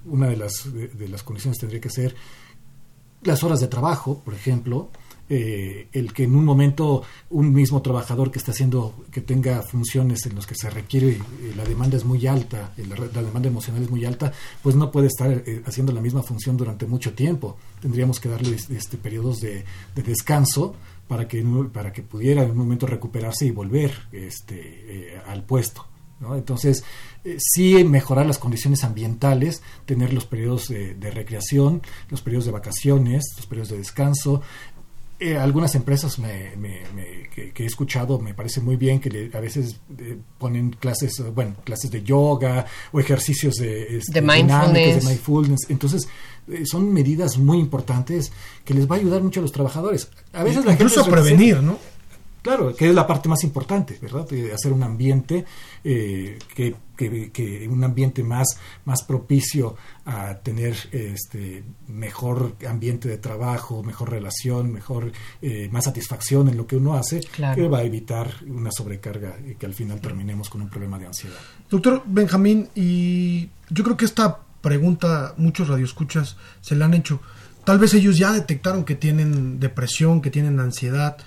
una de las, de las condiciones tendría que ser las horas de trabajo, por ejemplo, eh, el que en un momento un mismo trabajador que está haciendo, que tenga funciones en las que se requiere, eh, la demanda es muy alta, la, demanda emocional es muy alta, pues no puede estar eh, haciendo la misma función durante mucho tiempo. Tendríamos que darle este, periodos de, descanso para que, para que pudiera en un momento recuperarse y volver este, al puesto. Entonces, sí mejorar las condiciones ambientales, tener los periodos de, recreación, los periodos de vacaciones, los periodos de descanso, eh, algunas empresas que, he escuchado me parece muy bien que a veces eh, ponen clases, eh, bueno, clases de yoga o ejercicios de, este, de, mindfulness. Entonces, son medidas muy importantes que les va a ayudar mucho a los trabajadores. A veces la Incluso gente prevenir, ¿no? Claro, que es la parte más importante, ¿verdad? De hacer un ambiente eh, que, que, un ambiente más, más propicio a tener este mejor ambiente de trabajo, mejor relación, mejor eh, más satisfacción en lo que uno hace, que va a evitar una sobrecarga y que al final terminemos con un problema de ansiedad. Doctor Benjamín, y yo creo que esta pregunta muchos radioescuchas se la han hecho. Tal vez ellos ya detectaron que tienen depresión, que tienen ansiedad,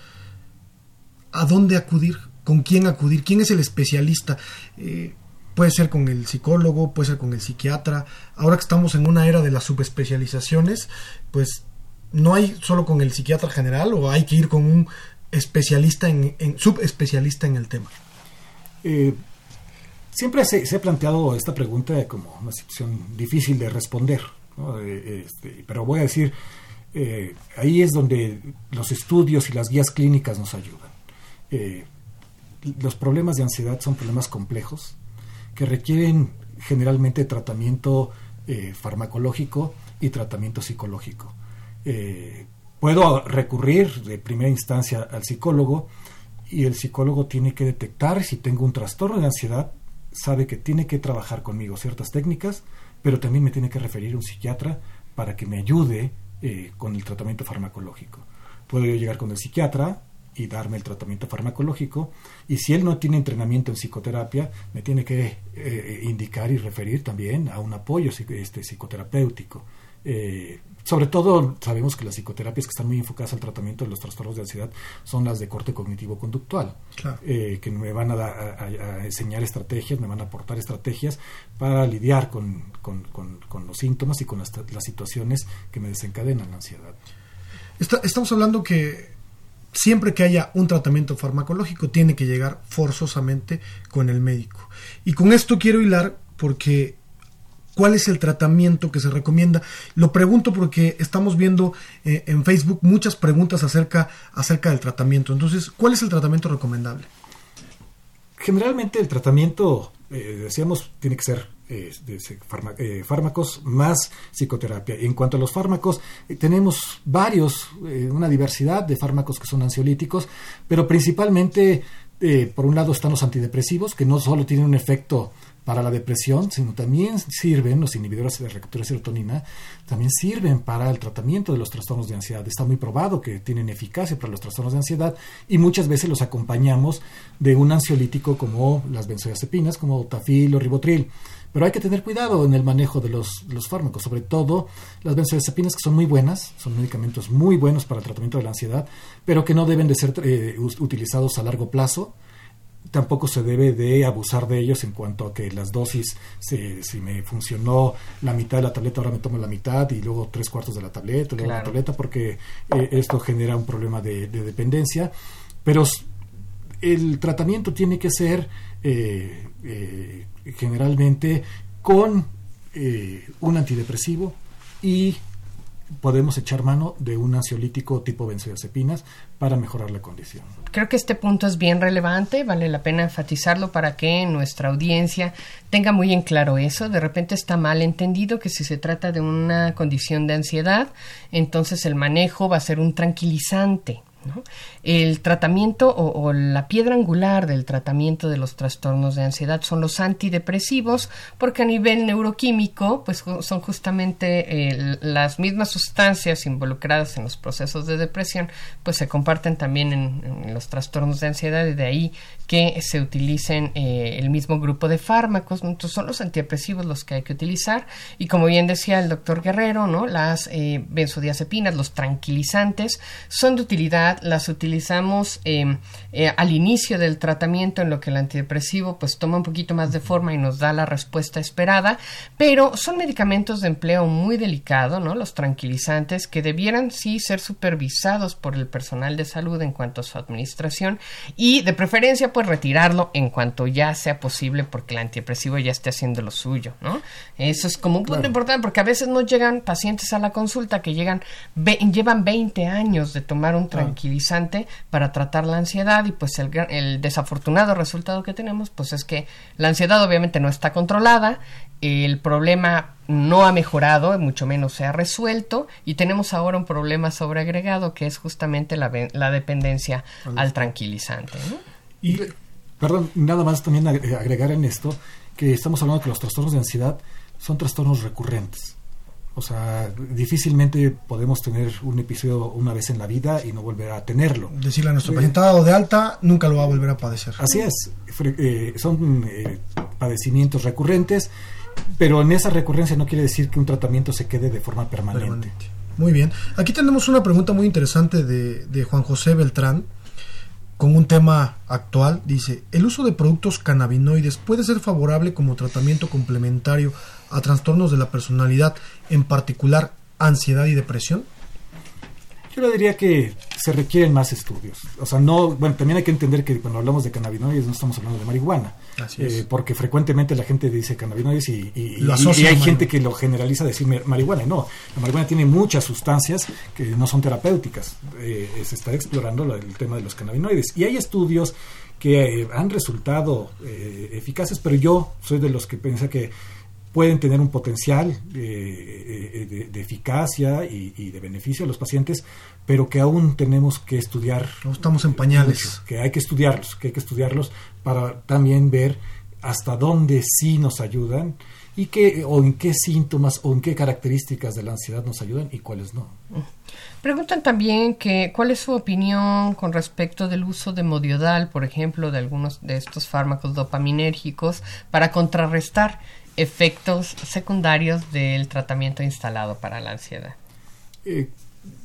a dónde acudir, con quién acudir, quién es el especialista. Eh, puede ser con el psicólogo, puede ser con el psiquiatra. Ahora que estamos en una era de las subespecializaciones, pues no hay solo con el psiquiatra general o hay que ir con un especialista en, subespecialista en el tema. Eh, siempre se, ha planteado esta pregunta como una situación difícil de responder, eh, este, pero voy a decir, ahí es donde los estudios y las guías clínicas nos ayudan. Los problemas de ansiedad son problemas complejos que requieren generalmente tratamiento farmacológico y tratamiento psicológico. puedo recurrir de primera instancia al psicólogo y el psicólogo tiene que detectar si tengo un trastorno de ansiedad sabe que tiene que trabajar conmigo ciertas técnicas, pero también me tiene que referir a un psiquiatra para que me ayude eh, con el tratamiento farmacológico. Puedo yo llegar con el psiquiatra y darme el tratamiento farmacológico, y si él no tiene entrenamiento en psicoterapia, me tiene que eh, indicar y referir también a un apoyo este, psicoterapéutico. Eh, sobre todo sabemos que las psicoterapias que están muy enfocadas al tratamiento de los trastornos de ansiedad son las de corte cognitivo-conductual, eh, que me van a, enseñar estrategias, me van a aportar estrategias para lidiar con, los síntomas y con las, situaciones que me desencadenan la ansiedad. estamos hablando que siempre que haya un tratamiento farmacológico tiene que llegar forzosamente con el médico. Y con esto quiero hilar porque ¿Cuál es el tratamiento que se recomienda? Lo pregunto porque estamos viendo eh, en Facebook muchas preguntas acerca, acerca del tratamiento. Entonces, ¿cuál es el tratamiento recomendable? Generalmente el tratamiento, eh, decíamos, tiene que ser eh, fármacos más psicoterapia. En cuanto a los fármacos, tenemos varios, una diversidad de fármacos que son ansiolíticos, pero principalmente, por un lado, están los antidepresivos, que no solo tienen un efecto para la depresión, sino también sirven, los inhibidores de receptor de serotonina, también sirven para el tratamiento de los trastornos de ansiedad. Está muy probado que tienen eficacia para los trastornos de ansiedad y muchas veces los acompañamos de un ansiolítico como las benzodiazepinas, como tafil o ribotril. Pero hay que tener cuidado en el manejo de los, fármacos, sobre todo las benzodiazepinas que son muy buenas, son medicamentos muy buenos para el tratamiento de la ansiedad, pero que no deben de ser eh, utilizados a largo plazo tampoco se debe de abusar de ellos en cuanto a que las dosis, si, si, me funcionó la mitad de la tableta, ahora me tomo la mitad y luego tres cuartos de la tableta, luego la tableta, porque eh, esto genera un problema de, dependencia. Pero el tratamiento tiene que ser eh, eh, generalmente con un antidepresivo y podemos echar mano de un ansiolítico tipo benzodiazepinas para mejorar la condición. Creo que este punto es bien relevante, vale la pena enfatizarlo para que nuestra audiencia tenga muy en claro eso. De repente está mal entendido que si se trata de una condición de ansiedad, entonces el manejo va a ser un tranquilizante. El tratamiento o, la piedra angular del tratamiento de los trastornos de ansiedad son los antidepresivos, porque a nivel neuroquímico, pues son justamente eh, las mismas sustancias involucradas en los procesos de depresión, pues se comparten también en, los trastornos de ansiedad y de ahí que se utilicen eh, el mismo grupo de fármacos. Entonces son los antidepresivos los que hay que utilizar y como bien decía el doctor Guerrero, ¿no? las eh, benzodiazepinas, los tranquilizantes, son de utilidad las utilizamos em, eh, al inicio del tratamiento en lo que el antidepresivo pues toma un poquito más de forma y nos da la respuesta esperada, pero son medicamentos de empleo muy delicado, ¿no? Los tranquilizantes que debieran sí ser supervisados por el personal de salud en cuanto a su administración y de preferencia pues retirarlo en cuanto ya sea posible porque el antidepresivo ya esté haciendo lo suyo, ¿no? Eso es como un punto importante porque a veces no llegan pacientes a la consulta que llegan llevan 20 años de tomar un tranquilizante para tratar la ansiedad y pues el, el desafortunado resultado que tenemos pues es que la ansiedad obviamente no está controlada, el problema no ha mejorado, mucho menos se ha resuelto y tenemos ahora un problema sobreagregado que es justamente la, la dependencia al tranquilizante. Y, perdón, nada más también agregar en esto que estamos hablando que los trastornos de ansiedad son trastornos recurrentes. O sea, difícilmente podemos tener un episodio una vez en la vida y no volver a tenerlo. Decirle a nuestro eh, paciente de alta, nunca lo va a volver a padecer. Así es. Eh, son eh, padecimientos recurrentes, pero en esa recurrencia no quiere decir que un tratamiento se quede de forma permanente. Muy bien. Aquí tenemos una pregunta muy interesante de, de Juan José Beltrán. con un tema actual, dice, ¿el uso de productos cannabinoides puede ser favorable como tratamiento complementario a trastornos de la personalidad, en particular ansiedad y depresión? Yo le diría que se requieren más estudios. O sea, no, bueno, también hay que entender que cuando hablamos de cannabinoides no estamos hablando de marihuana. Eh, porque frecuentemente la gente dice cannabinoides y, y, hay gente que lo generaliza a decir marihuana. No, la marihuana tiene muchas sustancias que no son terapéuticas. Eh, se está explorando el tema de los cannabinoides. Y hay estudios que eh, han resultado eficaces, pero yo soy de los que piensa que pueden tener un potencial de, eficacia y, de beneficio a los pacientes, pero que aún tenemos que estudiar. No estamos en pañales. que hay que estudiarlos, que hay que estudiarlos para también ver hasta dónde sí nos ayudan y qué o en qué síntomas o en qué características de la ansiedad nos ayudan y cuáles no. Preguntan también que cuál es su opinión con respecto del uso de modiodal, por ejemplo, de algunos de estos fármacos dopaminérgicos para contrarrestar efectos secundarios del tratamiento instalado para la ansiedad? Eh,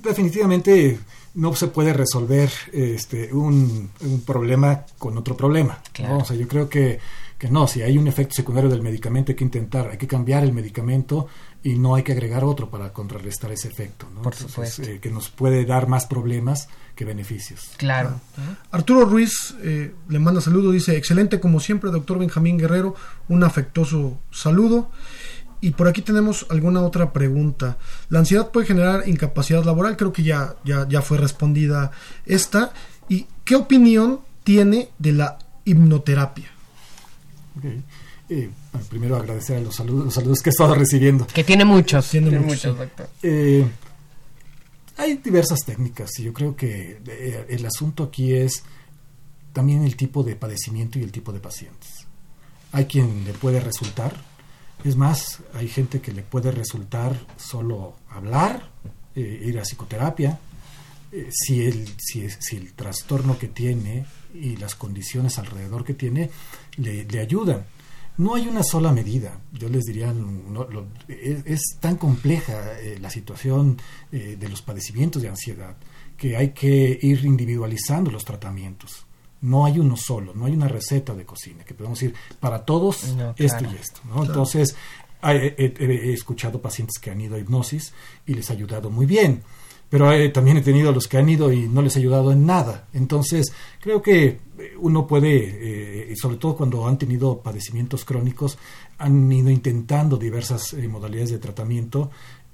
definitivamente no se puede resolver este, un, problema con otro problema. O sea, yo creo que, que no, si hay un efecto secundario del medicamento hay que intentar, hay que cambiar el medicamento y no hay que agregar otro para contrarrestar ese efecto. Por supuesto. Eh, que nos puede dar más problemas que beneficios. Claro. Arturo Ruiz eh, le manda saludo, dice, excelente como siempre, doctor Benjamín Guerrero, un afectuoso saludo. Y por aquí tenemos alguna otra pregunta. ¿La ansiedad puede generar incapacidad laboral? Creo que ya, ya, ya fue respondida esta. ¿Y qué opinión tiene de la hipnoterapia? Eh, primero agradecer a los saludos, los saludos que he estado recibiendo. Que tiene muchos. Tiene, muchos, doctor. Eh, hay diversas técnicas y yo creo que eh, el asunto aquí es también el tipo de padecimiento y el tipo de pacientes. Hay quien le puede resultar, es más, hay gente que le puede resultar solo hablar, eh, ir a psicoterapia, eh, si, el, si, si, el trastorno que tiene y las condiciones alrededor que tiene le, le ayudan. No hay una sola medida. Yo les diría, es, tan compleja eh, la situación eh, de los padecimientos de ansiedad que hay que ir individualizando los tratamientos. No hay uno solo, no hay una receta de cocina que podemos decir para todos esto y esto. Entonces, he, escuchado pacientes que han ido a hipnosis y les ha ayudado muy bien pero eh, también he tenido los que han ido y no les ha ayudado en nada. Entonces, creo que eh, uno puede, eh, sobre todo cuando han tenido padecimientos crónicos, han ido intentando diversas modalidades de tratamiento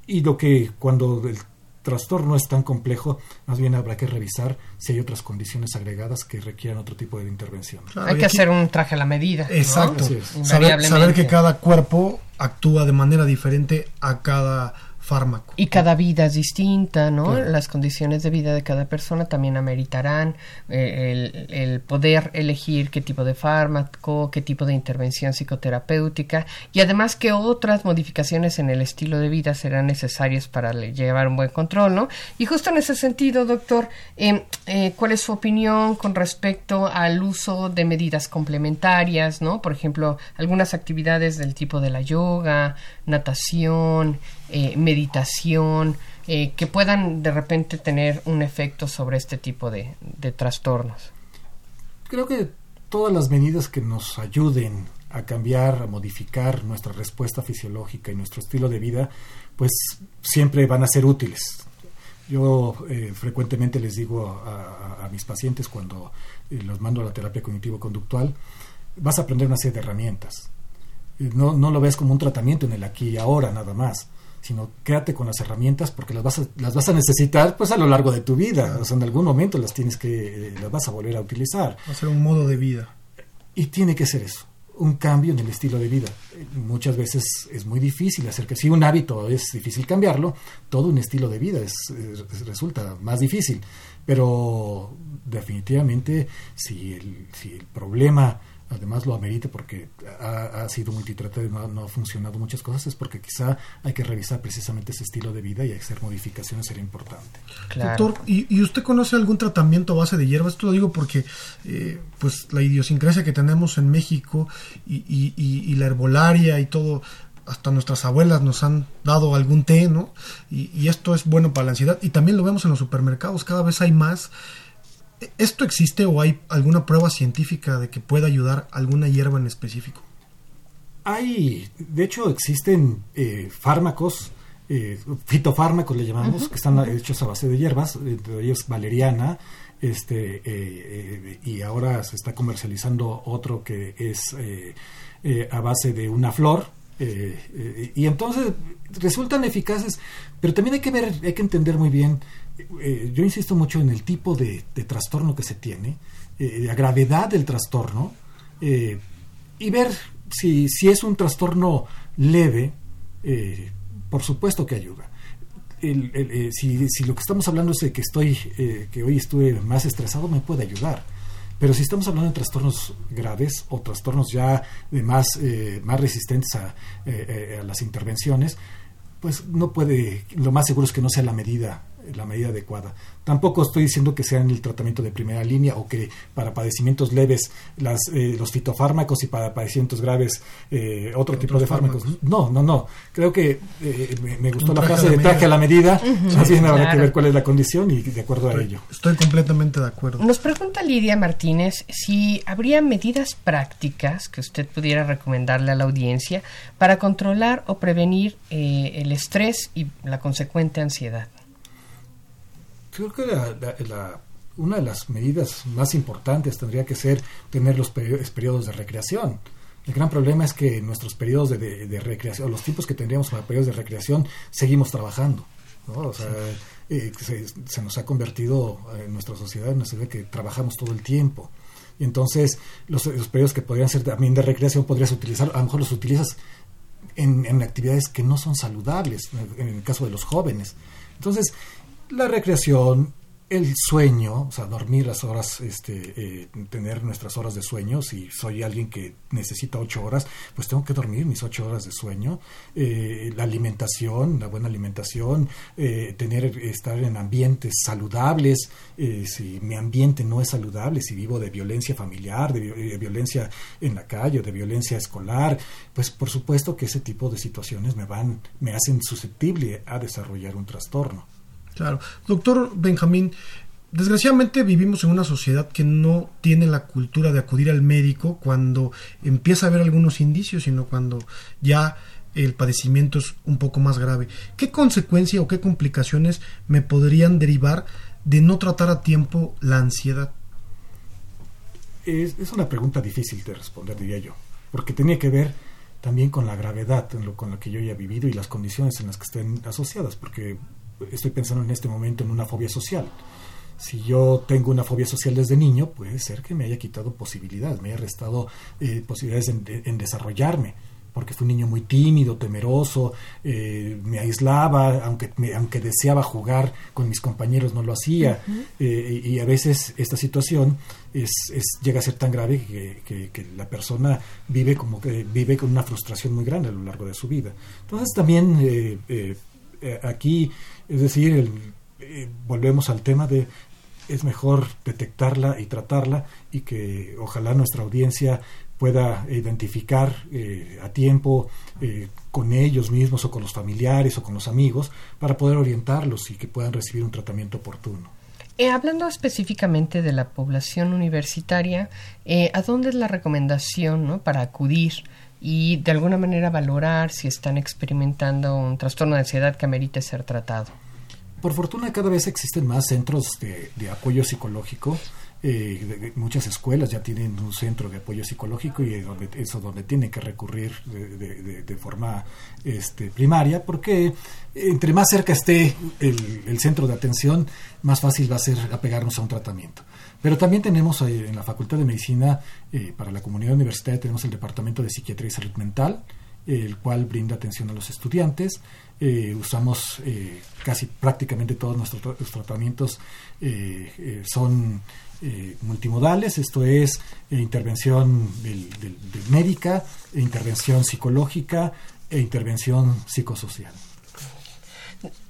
y lo que cuando el trastorno es tan complejo, más bien habrá que revisar si hay otras condiciones agregadas que requieran otro tipo de intervención. hay que hacer un traje a la medida. Exacto. Saber, saber que cada cuerpo actúa de manera diferente a cada fármaco. Y cada vida es distinta, ¿no? Las condiciones de vida de cada persona también ameritarán eh, el, poder elegir qué tipo de fármaco, qué tipo de intervención psicoterapéutica y además qué otras modificaciones en el estilo de vida serán necesarias para llevar un buen control, ¿no? Y justo en ese sentido, doctor, em, eh, ¿cuál es su opinión con respecto al uso de medidas complementarias, ¿no? Por ejemplo, algunas actividades del tipo de la yoga, natación, eh, meditación, eh, que puedan de repente tener un efecto sobre este tipo de, trastornos. Creo que todas las medidas que nos ayuden a cambiar, a modificar nuestra respuesta fisiológica y nuestro estilo de vida, pues siempre van a ser útiles. Yo eh, frecuentemente les digo a, mis pacientes cuando los mando a la terapia cognitivo-conductual, vas a aprender una serie de herramientas. No, no lo ves como un tratamiento en el aquí y ahora nada más sino quédate con las herramientas porque las vas a, las vas a necesitar pues a lo largo de tu vida, o sea, en algún momento las tienes que, las vas a volver a utilizar. Va a ser un modo de vida. Y tiene que ser eso, un cambio en el estilo de vida. Muchas veces es muy difícil hacer que, si un hábito es difícil cambiarlo, todo un estilo de vida es, resulta más difícil, pero definitivamente si el, si el problema además lo amerite porque ha, sido multitratado y no, ha funcionado muchas cosas, es porque quizá hay que revisar precisamente ese estilo de vida y hacer modificaciones sería importante. Doctor, ¿y, usted conoce algún tratamiento a base de hierbas? Esto lo digo porque eh, pues la idiosincrasia que tenemos en México y, y, la herbolaria y todo, hasta nuestras abuelas nos han dado algún té, ¿no? Y, esto es bueno para la ansiedad y también lo vemos en los supermercados, cada vez hay más ¿Esto existe o hay alguna prueba científica de que pueda ayudar alguna hierba en específico? Hay, de hecho, existen eh, fármacos, eh, fitofármacos le llamamos, que están hechos a base de hierbas, entre ellos valeriana, este, eh, y ahora se está comercializando otro que es a base de una flor, y entonces resultan eficaces, pero también hay que ver, hay que entender muy bien eh, yo insisto mucho en el tipo de, trastorno que se tiene, eh, la gravedad del trastorno, eh, y ver si, si, es un trastorno leve, por supuesto que ayuda. si, si, lo que estamos hablando es de que estoy, que hoy estuve más estresado, me puede ayudar. Pero si estamos hablando de trastornos graves o trastornos ya de más, más resistentes a, a las intervenciones, pues no puede, lo más seguro es que no sea la medida la medida adecuada. Tampoco estoy diciendo que sea en el tratamiento de primera línea o que para padecimientos leves las, eh, los fitofármacos y para padecimientos graves eh, otro tipo de fármacos. No, no, no. Creo que eh, me, gustó la frase de traje a la medida. Así me habrá que ver cuál es la condición y de acuerdo a ello. Estoy completamente de acuerdo. Nos pregunta Lidia Martínez si habría medidas prácticas que usted pudiera recomendarle a la audiencia para controlar o prevenir el estrés y la consecuente ansiedad creo que la, una de las medidas más importantes tendría que ser tener los periodos, de recreación. El gran problema es que nuestros periodos de, de, recreación, los tiempos que tendríamos para periodos de recreación, seguimos trabajando. O sea, eh, se, nos ha convertido en nuestra sociedad en una sociedad que trabajamos todo el tiempo. Y entonces, los, periodos que podrían ser también de recreación, podrías utilizar, a lo mejor los utilizas en, en actividades que no son saludables, en el caso de los jóvenes. Entonces, la recreación, el sueño, o sea, dormir las horas, este, eh, tener nuestras horas de sueño. Si soy alguien que necesita ocho horas, pues tengo que dormir mis ocho horas de sueño. Eh, la alimentación, la buena alimentación, eh, tener, estar en ambientes saludables. si mi ambiente no es saludable, si vivo de violencia familiar, de, violencia en la calle, de violencia escolar, pues por supuesto que ese tipo de situaciones me van, me hacen susceptible a desarrollar un trastorno. Claro. Doctor Benjamín, desgraciadamente vivimos en una sociedad que no tiene la cultura de acudir al médico cuando empieza a haber algunos indicios, sino cuando ya el padecimiento es un poco más grave. ¿Qué consecuencia o qué complicaciones me podrían derivar de no tratar a tiempo la ansiedad? Es, una pregunta difícil de responder, diría yo, porque tenía que ver también con la gravedad en lo, con lo que yo ya he vivido y las condiciones en las que estén asociadas, porque estoy pensando en este momento en una fobia social. Si yo tengo una fobia social desde niño, puede ser que me haya quitado posibilidades, me haya restado eh, posibilidades en, desarrollarme, porque fui un niño muy tímido, temeroso, eh, me aislaba, aunque, aunque deseaba jugar con mis compañeros, no lo hacía. Eh, y a veces esta situación es, llega a ser tan grave que, que, la persona vive como que vive con una frustración muy grande a lo largo de su vida. Entonces también aquí es decir, eh, volvemos al tema de es mejor detectarla y tratarla y que ojalá nuestra audiencia pueda identificar eh, a tiempo eh, con ellos mismos o con los familiares o con los amigos para poder orientarlos y que puedan recibir un tratamiento oportuno. hablando específicamente de la población universitaria, ¿a dónde es la recomendación para acudir y de alguna manera valorar si están experimentando un trastorno de ansiedad que amerite ser tratado. Por fortuna cada vez existen más centros de, apoyo psicológico. Eh, muchas escuelas ya tienen un centro de apoyo psicológico y donde, eso donde tienen que recurrir de, forma este, primaria porque entre más cerca esté el, centro de atención más fácil va a ser apegarnos a un tratamiento. Pero también tenemos eh, en la Facultad de Medicina, eh, para la comunidad universitaria, tenemos el Departamento de Psiquiatría y Salud Mental, el cual brinda atención a los estudiantes. Eh, usamos casi prácticamente todos nuestros tratamientos son multimodales, esto es intervención médica, intervención psicológica e intervención psicosocial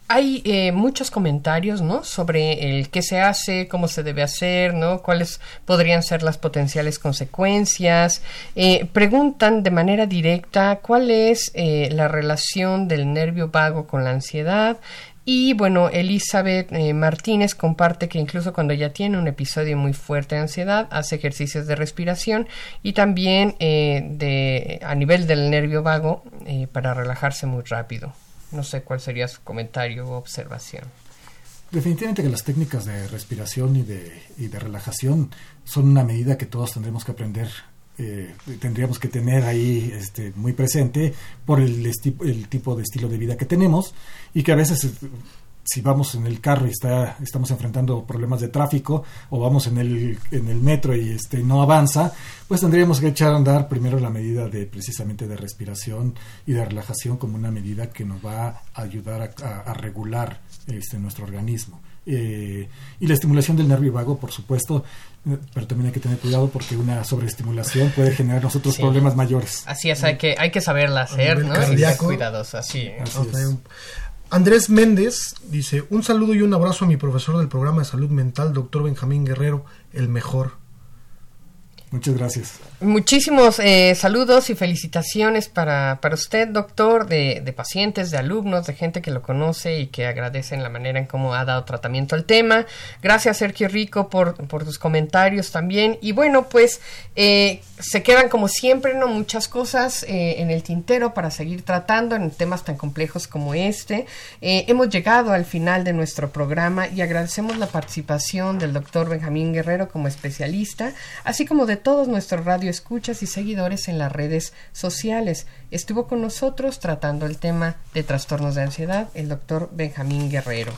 hay eh, muchos comentarios, ¿no? Sobre el qué se hace, cómo se debe hacer, ¿no? Cuáles podrían ser las potenciales consecuencias. Eh, preguntan de manera directa cuál es eh, la relación del nervio vago con la ansiedad. Y bueno, Elizabeth Martínez comparte que incluso cuando ya tiene un episodio muy fuerte de ansiedad, hace ejercicios de respiración y también a nivel del nervio vago para relajarse muy rápido. No sé cuál sería su comentario o observación. Definitivamente que las técnicas de respiración y de, y de relajación son una medida que todos tendremos que aprender eh, tendríamos que tener ahí este, muy presente por el, el, tipo de estilo de vida que tenemos y que a veces si vamos en el carro y está, estamos enfrentando problemas de tráfico o vamos en el, en el metro y este, no avanza, pues tendríamos que echar a andar primero la medida de precisamente de respiración y de relajación como una medida que nos va a ayudar a, regular este, nuestro organismo. Eh, y la estimulación del nervio vago, por supuesto, pero también hay que tener cuidado porque una sobreestimulación puede generar nosotros problemas mayores. Así es, hay que, hay que saberla hacer, ¿no? Y ser cuidadosos, así. Andrés Méndez dice, un saludo y un abrazo a mi profesor del programa de salud mental, doctor Benjamín Guerrero, el mejor. Muchas gracias. Muchísimos eh, saludos y felicitaciones para, para usted, doctor, de, de, pacientes, de alumnos, de gente que lo conoce y que agradecen la manera en cómo ha dado tratamiento al tema. Gracias, Sergio Rico, por, por tus comentarios también. Y bueno, pues eh, se quedan como siempre, ¿no? Muchas cosas eh, en el tintero para seguir tratando en temas tan complejos como este. hemos llegado al final de nuestro programa y agradecemos la participación del doctor Benjamín Guerrero como especialista, así como de todos nuestros radio escuchas y seguidores en las redes sociales. Estuvo con nosotros tratando el tema de trastornos de ansiedad el doctor Benjamín Guerrero.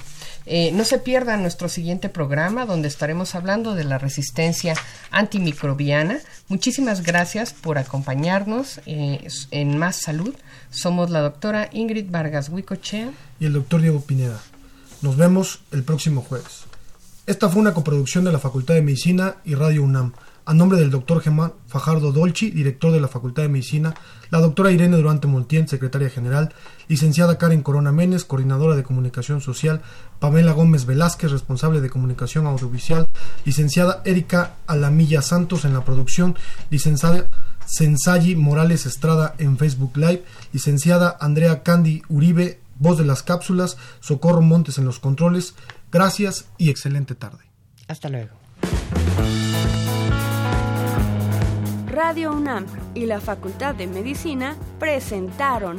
Eh, no se pierda nuestro siguiente programa donde estaremos hablando de la resistencia antimicrobiana. Muchísimas gracias por acompañarnos eh, en Más Salud. Somos la doctora Ingrid Vargas Huicochea y el doctor Diego Pineda. Nos vemos el próximo jueves. Esta fue una coproducción de la Facultad de Medicina y Radio UNAM a nombre del doctor Germán Fajardo Dolci, director de la Facultad de Medicina, la doctora Irene Durante Multien, secretaria general, licenciada Karen Corona Menes, coordinadora de comunicación social, Pamela Gómez Velázquez, responsable de comunicación audiovisual, licenciada Erika Alamilla Santos en la producción, licenciada Sensayi Morales Estrada en Facebook Live, licenciada Andrea Candy Uribe, voz de las cápsulas, Socorro Montes en los controles. Gracias y excelente tarde. Hasta luego. Radio UNAM y la Facultad de Medicina presentaron